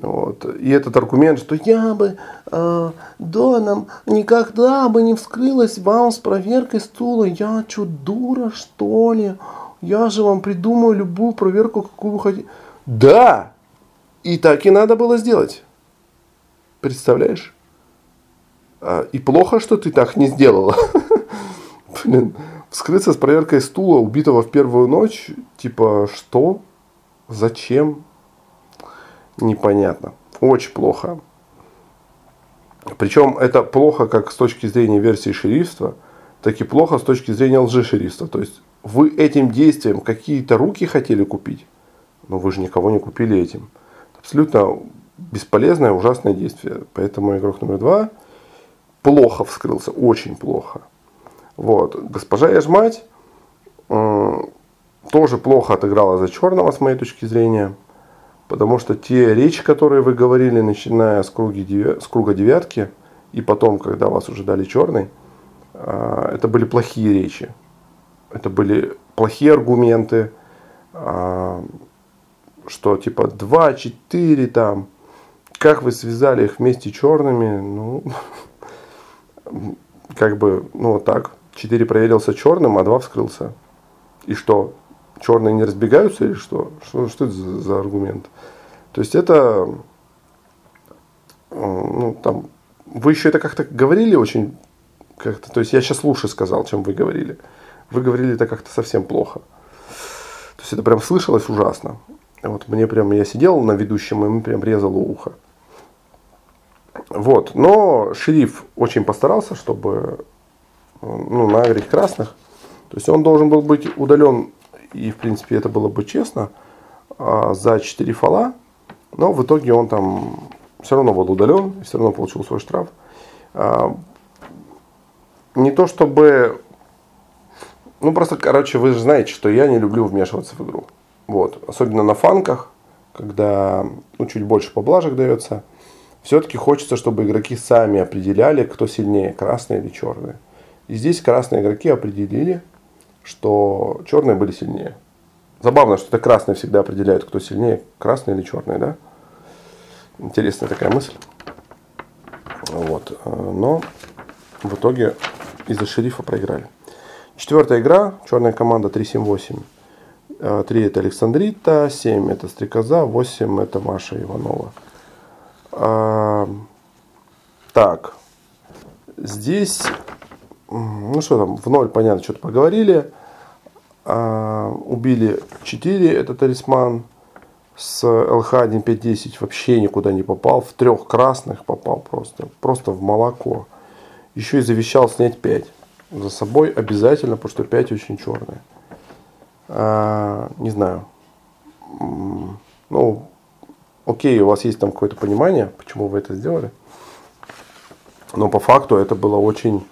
Вот. И этот аргумент, что я бы э, Доном никогда бы не вскрылась вам с проверкой стула. Я что, дура, что ли? Я же вам придумаю любую проверку, какую вы хотите. Да! И так и надо было сделать. Представляешь? А, и плохо, что ты так не сделала. Блин, вскрыться с проверкой стула убитого в первую ночь, типа, что? Зачем? Непонятно. Очень плохо. Причем это плохо как с точки зрения версии шерифства, так и плохо с точки зрения лжешерифства. То есть вы этим действием какие-то руки хотели купить, но вы же никого не купили этим. Абсолютно бесполезное, ужасное действие. Поэтому игрок номер два плохо вскрылся, очень плохо. Вот. Госпожа Яжмать тоже плохо отыграла за черного, с моей точки зрения. Потому что те речи, которые вы говорили, начиная с, круги, с круга девятки, и потом, когда вас уже дали черный, а, это были плохие речи. Это были плохие аргументы, а, что типа 2, 4 там, как вы связали их вместе черными, ну, как бы, ну вот так. 4 проверился черным, а 2 вскрылся. И что? Черные не разбегаются или что? Что, что это за, за аргумент? То есть это, э, ну, там, вы еще это как-то говорили очень, как-то, то есть я сейчас лучше сказал, чем вы говорили. Вы говорили это как-то совсем плохо. То есть это прям слышалось ужасно. Вот мне прям, я сидел на ведущем, и мне прям резало ухо. Вот, но шериф очень постарался, чтобы ну, нагреть красных. То есть он должен был быть удален и в принципе это было бы честно, а, за 4 фола, но в итоге он там все равно был удален, все равно получил свой штраф. А, не то чтобы... Ну, просто, короче, вы же знаете, что я не люблю вмешиваться в игру. Вот. Особенно на фанках, когда ну, чуть больше поблажек дается. Все-таки хочется, чтобы игроки сами определяли, кто сильнее, красные или черные. И здесь красные игроки определили, что черные были сильнее. Забавно, что это красные всегда определяют, кто сильнее, красные или черные, да? Интересная такая мысль. Вот. Но в итоге из-за шерифа проиграли. Четвертая игра. Черная команда 3-7-8. 3 это Александрита, 7 это Стрекоза, 8 это Маша Иванова. А, так. Здесь, ну что там, в ноль, понятно, что-то поговорили. А, убили 4, это талисман. С ЛХ-1510 вообще никуда не попал. В трех красных попал просто. Просто в молоко. Еще и завещал снять 5. За собой обязательно, потому что 5 очень черные. А, не знаю. Ну, окей, у вас есть там какое-то понимание, почему вы это сделали. Но по факту это было очень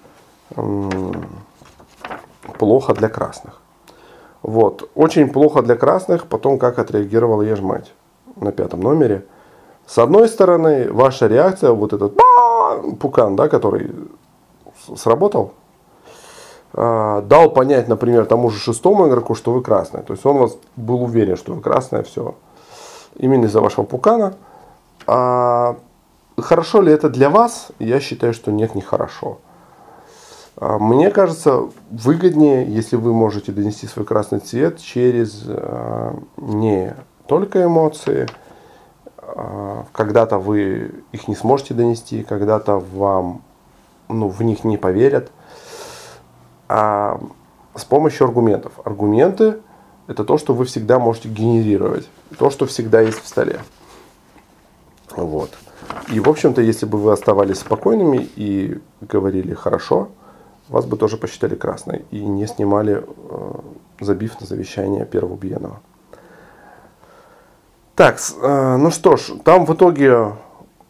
плохо для красных. Вот. Очень плохо для красных потом, как отреагировала Ежмать на пятом номере. С одной стороны, ваша реакция, вот этот пукан, да, который сработал, э, дал понять, например, тому же шестому игроку, что вы красная. То есть он вас был уверен, что вы красная, все. Именно из-за вашего пукана. А хорошо ли это для вас? Я считаю, что нет, не хорошо. А, мне кажется, выгоднее, если вы можете донести свой красный цвет через э, не только эмоции, а, когда-то вы их не сможете донести, когда-то вам ну, в них не поверят, а с помощью аргументов. Аргументы – это то, что вы всегда можете генерировать, то, что всегда есть в столе. Вот. И, в общем-то, если бы вы оставались спокойными и говорили «хорошо», вас бы тоже посчитали красной и не снимали, э, забив на завещание первого убиенного. Так, э, ну что ж, там в итоге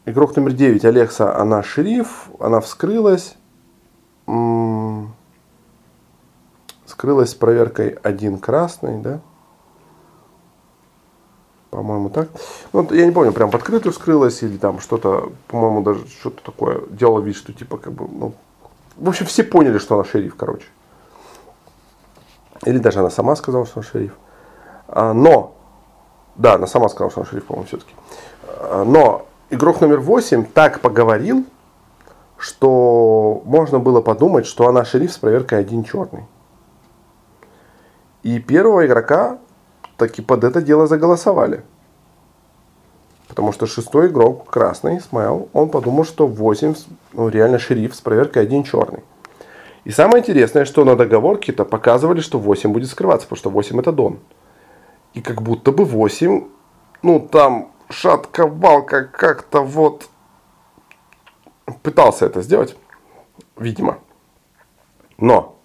игрок номер 9, Алекса, она шериф, она вскрылась. Скрылась с проверкой один красный, да? По-моему, так. Ну, я не помню, прям в открытую вскрылась или там что-то, по-моему, даже что-то такое. Делала вид, что типа как бы, ну, в общем, все поняли, что она шериф, короче. Или даже она сама сказала, что она шериф. А, но, да, она сама сказала, что она шериф, по-моему, все-таки. А, но игрок номер 8 так поговорил, что можно было подумать, что она шериф с проверкой один черный. И первого игрока таки под это дело заголосовали. Потому что шестой игрок, красный, Смайл, он подумал, что 8, ну, реально шериф с проверкой один черный. И самое интересное, что на договорке-то показывали, что 8 будет скрываться, потому что 8 это Дон. И как будто бы 8, ну там шатковалка как-то вот пытался это сделать, видимо. Но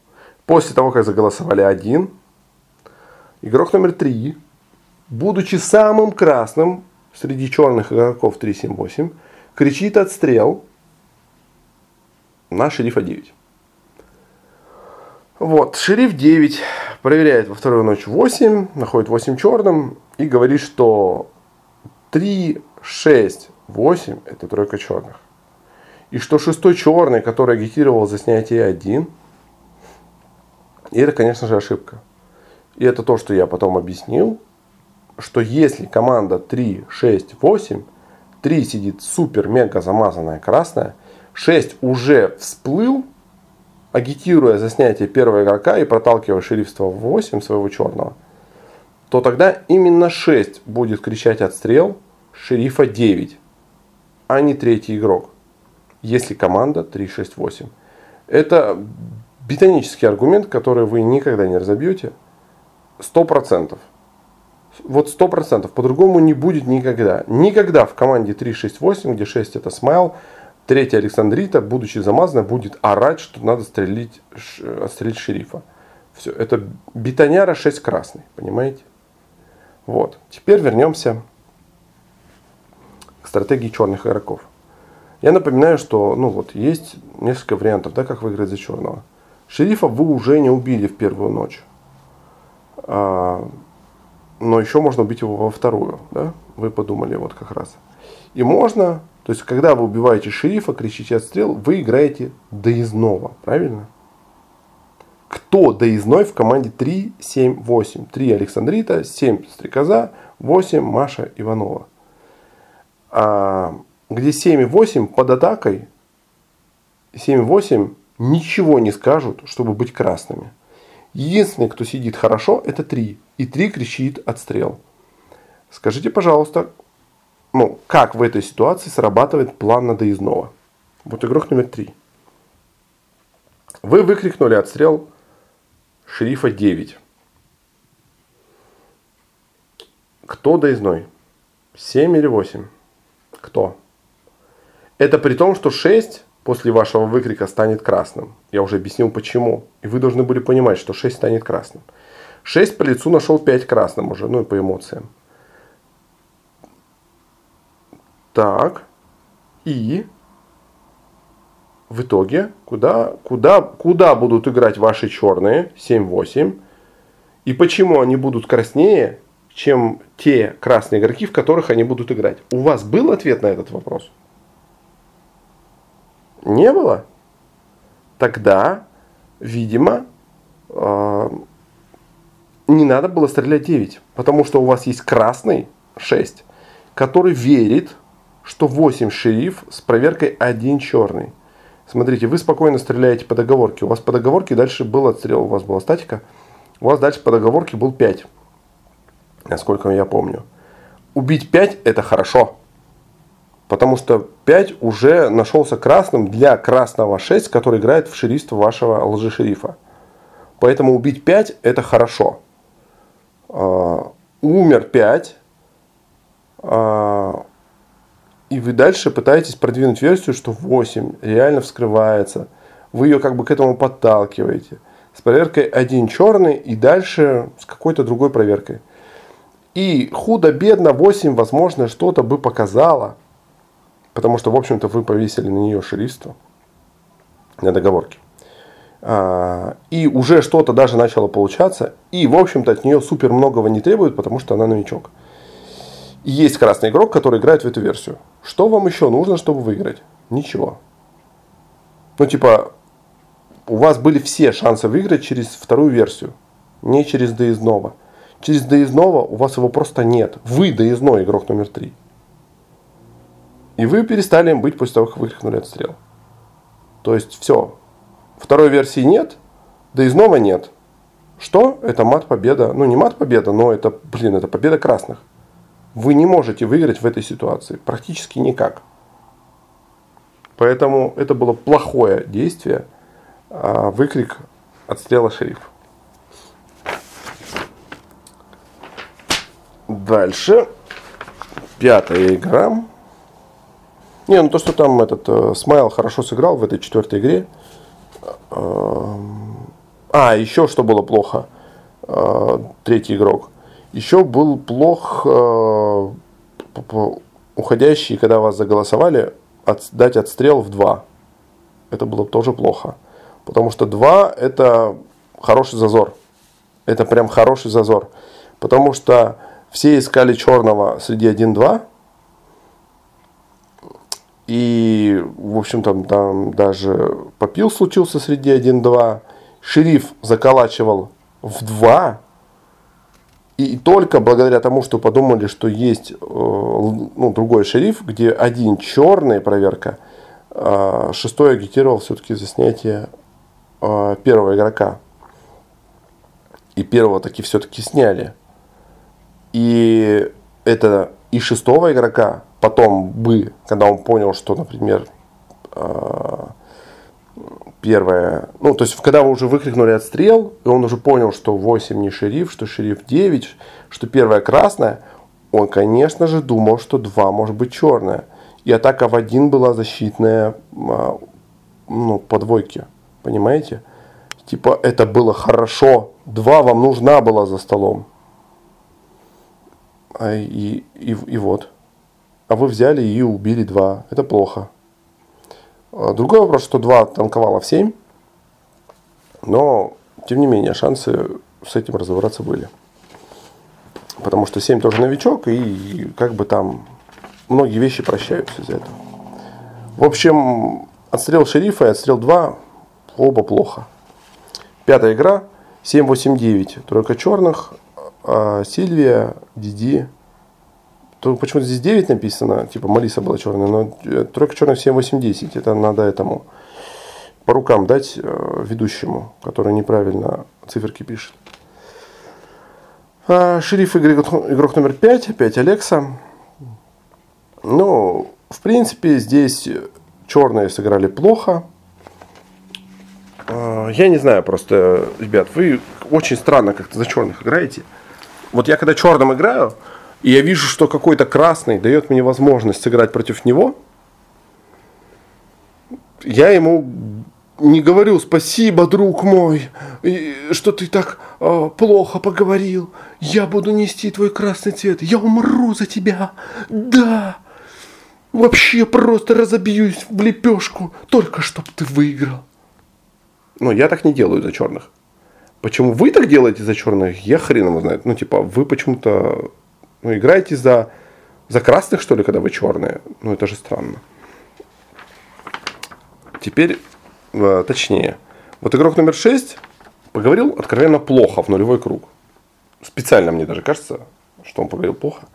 после того, как заголосовали один, игрок номер 3, будучи самым красным, среди черных игроков 3-7-8 кричит отстрел на шерифа 9. Вот, шериф 9 проверяет во вторую ночь 8, находит 8 черным и говорит, что 3, 6, 8 это тройка черных. И что шестой черный, который агитировал за снятие 1, и это, конечно же, ошибка. И это то, что я потом объяснил, что если команда 3, 6, 8, 3 сидит супер-мега замазанная красная, 6 уже всплыл, агитируя за снятие первого игрока и проталкивая шерифство в 8 своего черного, то тогда именно 6 будет кричать отстрел шерифа 9, а не третий игрок, если команда 3, 6, 8. Это ботанический аргумент, который вы никогда не разобьете. 100% вот сто процентов, по-другому не будет никогда. Никогда в команде 3-6-8, где 6 это смайл, третья Александрита, будучи замазанной, будет орать, что надо стрелить, отстрелить шерифа. Все, это бетоняра 6 красный, понимаете? Вот, теперь вернемся к стратегии черных игроков. Я напоминаю, что ну вот, есть несколько вариантов, да, как выиграть за черного. Шерифа вы уже не убили в первую ночь. Но еще можно убить его во вторую, да? Вы подумали вот как раз. И можно, то есть когда вы убиваете шерифа, кричите отстрел, вы играете доездного, правильно? Кто доездной в команде 3, 7, 8? 3 Александрита, 7 Стрекоза, 8 Маша Иванова. А, где 7 и 8 под атакой, 7 и 8 ничего не скажут, чтобы быть красными. Единственный, кто сидит хорошо, это 3 и 3 кричит отстрел. Скажите, пожалуйста, ну, как в этой ситуации срабатывает план на доездного? Вот игрок номер 3. Вы выкрикнули отстрел шерифа 9. Кто доездной? 7 или 8? Кто? Это при том, что 6 после вашего выкрика станет красным. Я уже объяснил почему. И вы должны были понимать, что 6 станет красным. 6 по лицу нашел 5 красным уже, ну и по эмоциям. Так. И в итоге, куда, куда, куда будут играть ваши черные 7-8? И почему они будут краснее, чем те красные игроки, в которых они будут играть? У вас был ответ на этот вопрос? Не было? Тогда, видимо, э, не надо было стрелять 9, потому что у вас есть красный 6, который верит, что 8 шериф с проверкой 1 черный. Смотрите, вы спокойно стреляете по договорке. У вас по договорке дальше был отстрел, у вас была статика. У вас дальше по договорке был 5. Насколько я помню. Убить 5 это хорошо. Потому что 5 уже нашелся красным для красного 6, который играет в шерифство вашего лжешерифа. Поэтому убить 5 это хорошо. А, умер 5. А, и вы дальше пытаетесь продвинуть версию, что 8 реально вскрывается. Вы ее как бы к этому подталкиваете. С проверкой один черный и дальше с какой-то другой проверкой. И худо-бедно 8, возможно, что-то бы показало. Потому что, в общем-то, вы повесили на нее шерифство. На договорке. А, и уже что-то даже начало получаться. И, в общем-то, от нее супер многого не требует, потому что она новичок. И есть красный игрок, который играет в эту версию. Что вам еще нужно, чтобы выиграть? Ничего. Ну, типа, у вас были все шансы выиграть через вторую версию, не через доездного. Через доездного у вас его просто нет. Вы доездной игрок номер три. И вы перестали им быть после того, как выкрикнули отстрел. То есть все. Второй версии нет, доездного нет. Что? Это мат победа. Ну не мат победа, но это, блин, это победа красных. Вы не можете выиграть в этой ситуации. Практически никак. Поэтому это было плохое действие. А выкрик отстрела шериф. Дальше. Пятая игра. Не, ну то, что там этот э, Смайл хорошо сыграл в этой четвертой игре. Э, а, еще что было плохо. Э, третий игрок. Еще был плох э, уходящий, когда вас заголосовали, от, дать отстрел в 2. Это было тоже плохо. Потому что 2 это хороший зазор. Это прям хороший зазор. Потому что все искали черного среди 1-2. И, в общем-то, там даже попил случился среди 1-2. Шериф заколачивал в 2 и только благодаря тому, что подумали, что есть э, ну, другой шериф, где один черный проверка, а шестой агитировал все-таки за снятие э, первого игрока. И первого таки все-таки сняли. И это и шестого игрока потом бы, когда он понял, что, например, э, первое, ну, то есть, когда вы уже выкрикнули отстрел, и он уже понял, что 8 не шериф, что шериф 9, что первая красная, он, конечно же, думал, что 2 может быть черная. И атака в один была защитная, а, ну, по двойке. Понимаете? Типа, это было хорошо. 2 вам нужна была за столом. А, и, и, и вот. А вы взяли и убили 2. Это плохо. А, другой вопрос, что 2 танковало в 7, но, тем не менее, шансы с этим разобраться были. Потому что 7 тоже новичок, и как бы там многие вещи прощаются из-за этого. В общем, отстрел шерифа и отстрел 2 оба плохо. Пятая игра 7-8-9. Тройка черных. А Сильвия, Диди, то почему-то здесь 9 написано, типа Малиса была черная, но э, тройка черных 7, 8, 10. Это надо этому по рукам дать э, ведущему, который неправильно циферки пишет. А, шериф игрок, игрок номер 5, опять Алекса. Ну, в принципе, здесь черные сыграли плохо. А, я не знаю просто, ребят, вы очень странно как-то за черных играете. Вот я когда черным играю, и я вижу, что какой-то красный дает мне возможность сыграть против него, я ему не говорю спасибо, друг мой, что ты так э, плохо поговорил. Я буду нести твой красный цвет. Я умру за тебя. Да. Вообще просто разобьюсь в лепешку, только чтоб ты выиграл. Но я так не делаю за черных. Почему вы так делаете за черных, я хрен его знает. Ну, типа, вы почему-то ну, играете за, за красных, что ли, когда вы черные? Ну, это же странно. Теперь, э, точнее. Вот игрок номер 6, поговорил откровенно плохо в нулевой круг. Специально мне даже кажется, что он поговорил плохо.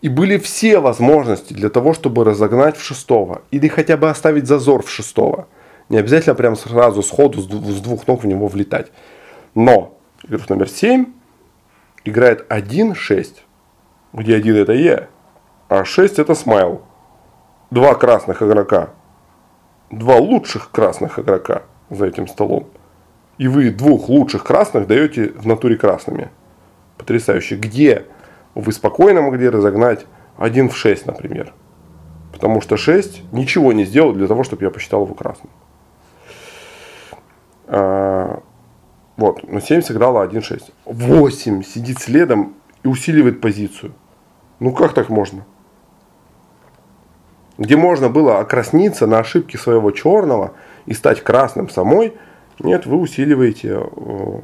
И были все возможности для того, чтобы разогнать в шестого. Или хотя бы оставить зазор в шестого. Не обязательно прям сразу сходу с двух ног в него влетать. Но игрок номер 7 играет 1-6. Где 1 это я, а 6 это смайл. Два красных игрока. Два лучших красных игрока за этим столом. И вы двух лучших красных даете в натуре красными. Потрясающе. Где вы спокойно могли разогнать 1 в 6, например. Потому что 6 ничего не сделал для того, чтобы я посчитал его красным. А, вот, но 7 сыграла 1-6. 8 сидит следом и усиливает позицию. Ну как так можно? Где можно было окрасниться на ошибки своего черного и стать красным самой, нет, вы усиливаете э,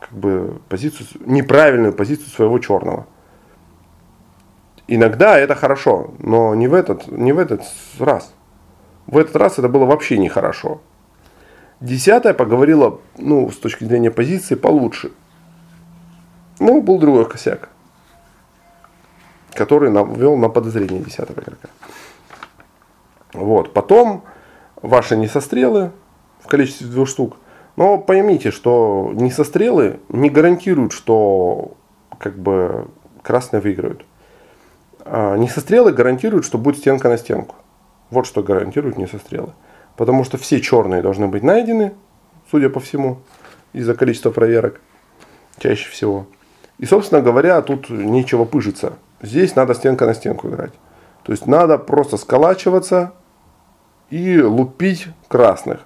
как бы позицию, неправильную позицию своего черного. Иногда это хорошо, но не в этот, не в этот раз. В этот раз это было вообще нехорошо. Десятая поговорила, ну, с точки зрения позиции, получше. Ну, был другой косяк, который ввел на подозрение десятого игрока. Вот. Потом ваши несострелы в количестве двух штук. Но поймите, что несострелы не гарантируют, что как бы красные выиграют. А несострелы гарантируют, что будет стенка на стенку. Вот что гарантируют несострелы. Потому что все черные должны быть найдены, судя по всему, из-за количества проверок, чаще всего. И, собственно говоря, тут нечего пыжиться. Здесь надо стенка на стенку играть. То есть надо просто сколачиваться и лупить красных.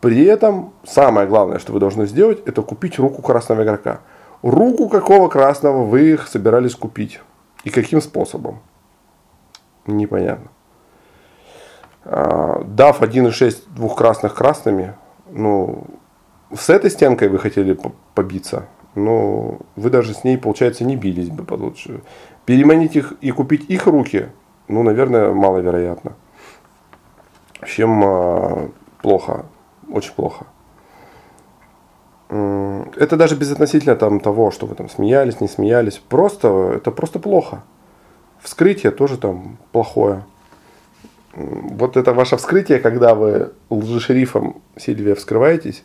При этом самое главное, что вы должны сделать, это купить руку красного игрока. Руку какого красного вы их собирались купить? И каким способом? Непонятно. А, дав 1,6 двух красных красными, ну, с этой стенкой вы хотели побиться, но вы даже с ней, получается, не бились бы получше. Переманить их и купить их руки, ну, наверное, маловероятно. Общем, а, плохо, очень плохо. Это даже безотносительно там, того, что вы там смеялись, не смеялись. Просто, это просто плохо. Вскрытие тоже там плохое. Вот это ваше вскрытие, когда вы лжешерифом Сильвия вскрываетесь,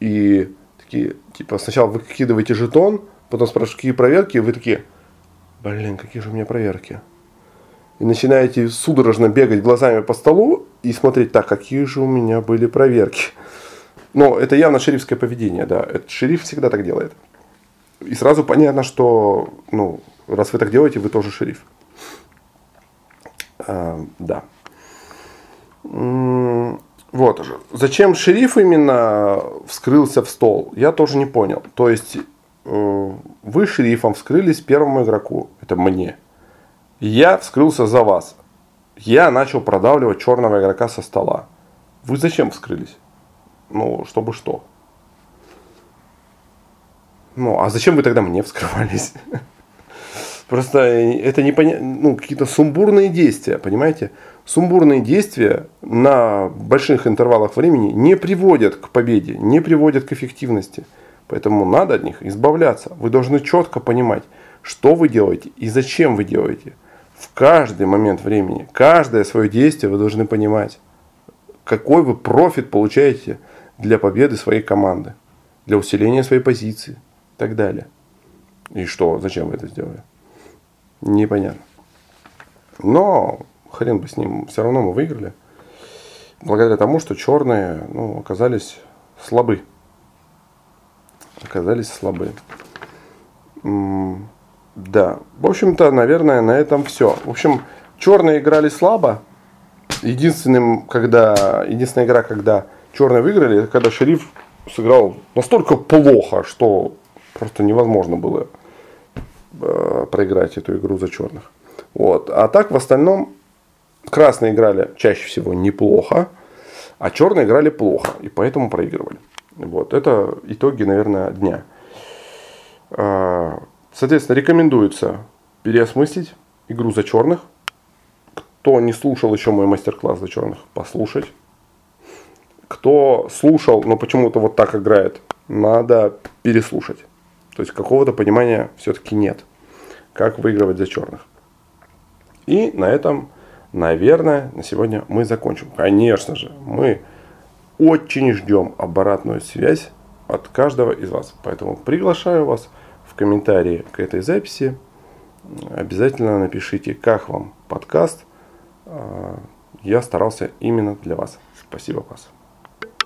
и такие, типа, сначала вы выкидываете жетон, потом спрашиваете, какие проверки, и вы такие, блин, какие же у меня проверки. И начинаете судорожно бегать глазами по столу и смотреть, так, какие же у меня были проверки. Но это явно шерифское поведение, да. Это шериф всегда так делает. И сразу понятно, что, ну, раз вы так делаете, вы тоже шериф. А, да. Вот. же. Зачем шериф именно вскрылся в стол, я тоже не понял. То есть, э, вы шерифом вскрылись первому игроку, это мне. Я вскрылся за вас. Я начал продавливать черного игрока со стола. Вы зачем вскрылись? Ну, чтобы что? Ну, а зачем вы тогда мне вскрывались? Просто это не поня... ну, какие-то сумбурные действия, понимаете? Сумбурные действия на больших интервалах времени не приводят к победе, не приводят к эффективности. Поэтому надо от них избавляться. Вы должны четко понимать, что вы делаете и зачем вы делаете. В каждый момент времени, каждое свое действие вы должны понимать, какой вы профит получаете для победы своей команды, для усиления своей позиции и так далее. И что, зачем вы это сделали? Непонятно. Но хрен бы с ним, все равно мы выиграли. Благодаря тому, что черные ну, оказались слабы. Оказались слабы. Да. В общем-то, наверное, на этом все. В общем, черные играли слабо. Единственным, когда, единственная игра, когда черные выиграли, это когда шериф сыграл настолько плохо, что просто невозможно было проиграть эту игру за черных. Вот. А так в остальном красные играли чаще всего неплохо, а черные играли плохо, и поэтому проигрывали. Вот. Это итоги, наверное, дня. А, соответственно, рекомендуется переосмыслить игру за черных. Кто не слушал еще мой мастер-класс за черных, послушать. Кто слушал, но почему-то вот так играет, надо переслушать. То есть какого-то понимания все-таки нет, как выигрывать за черных. И на этом, наверное, на сегодня мы закончим. Конечно же, мы очень ждем обратную связь от каждого из вас. Поэтому приглашаю вас в комментарии к этой записи. Обязательно напишите, как вам подкаст. А, я старался именно для вас. Спасибо, вас.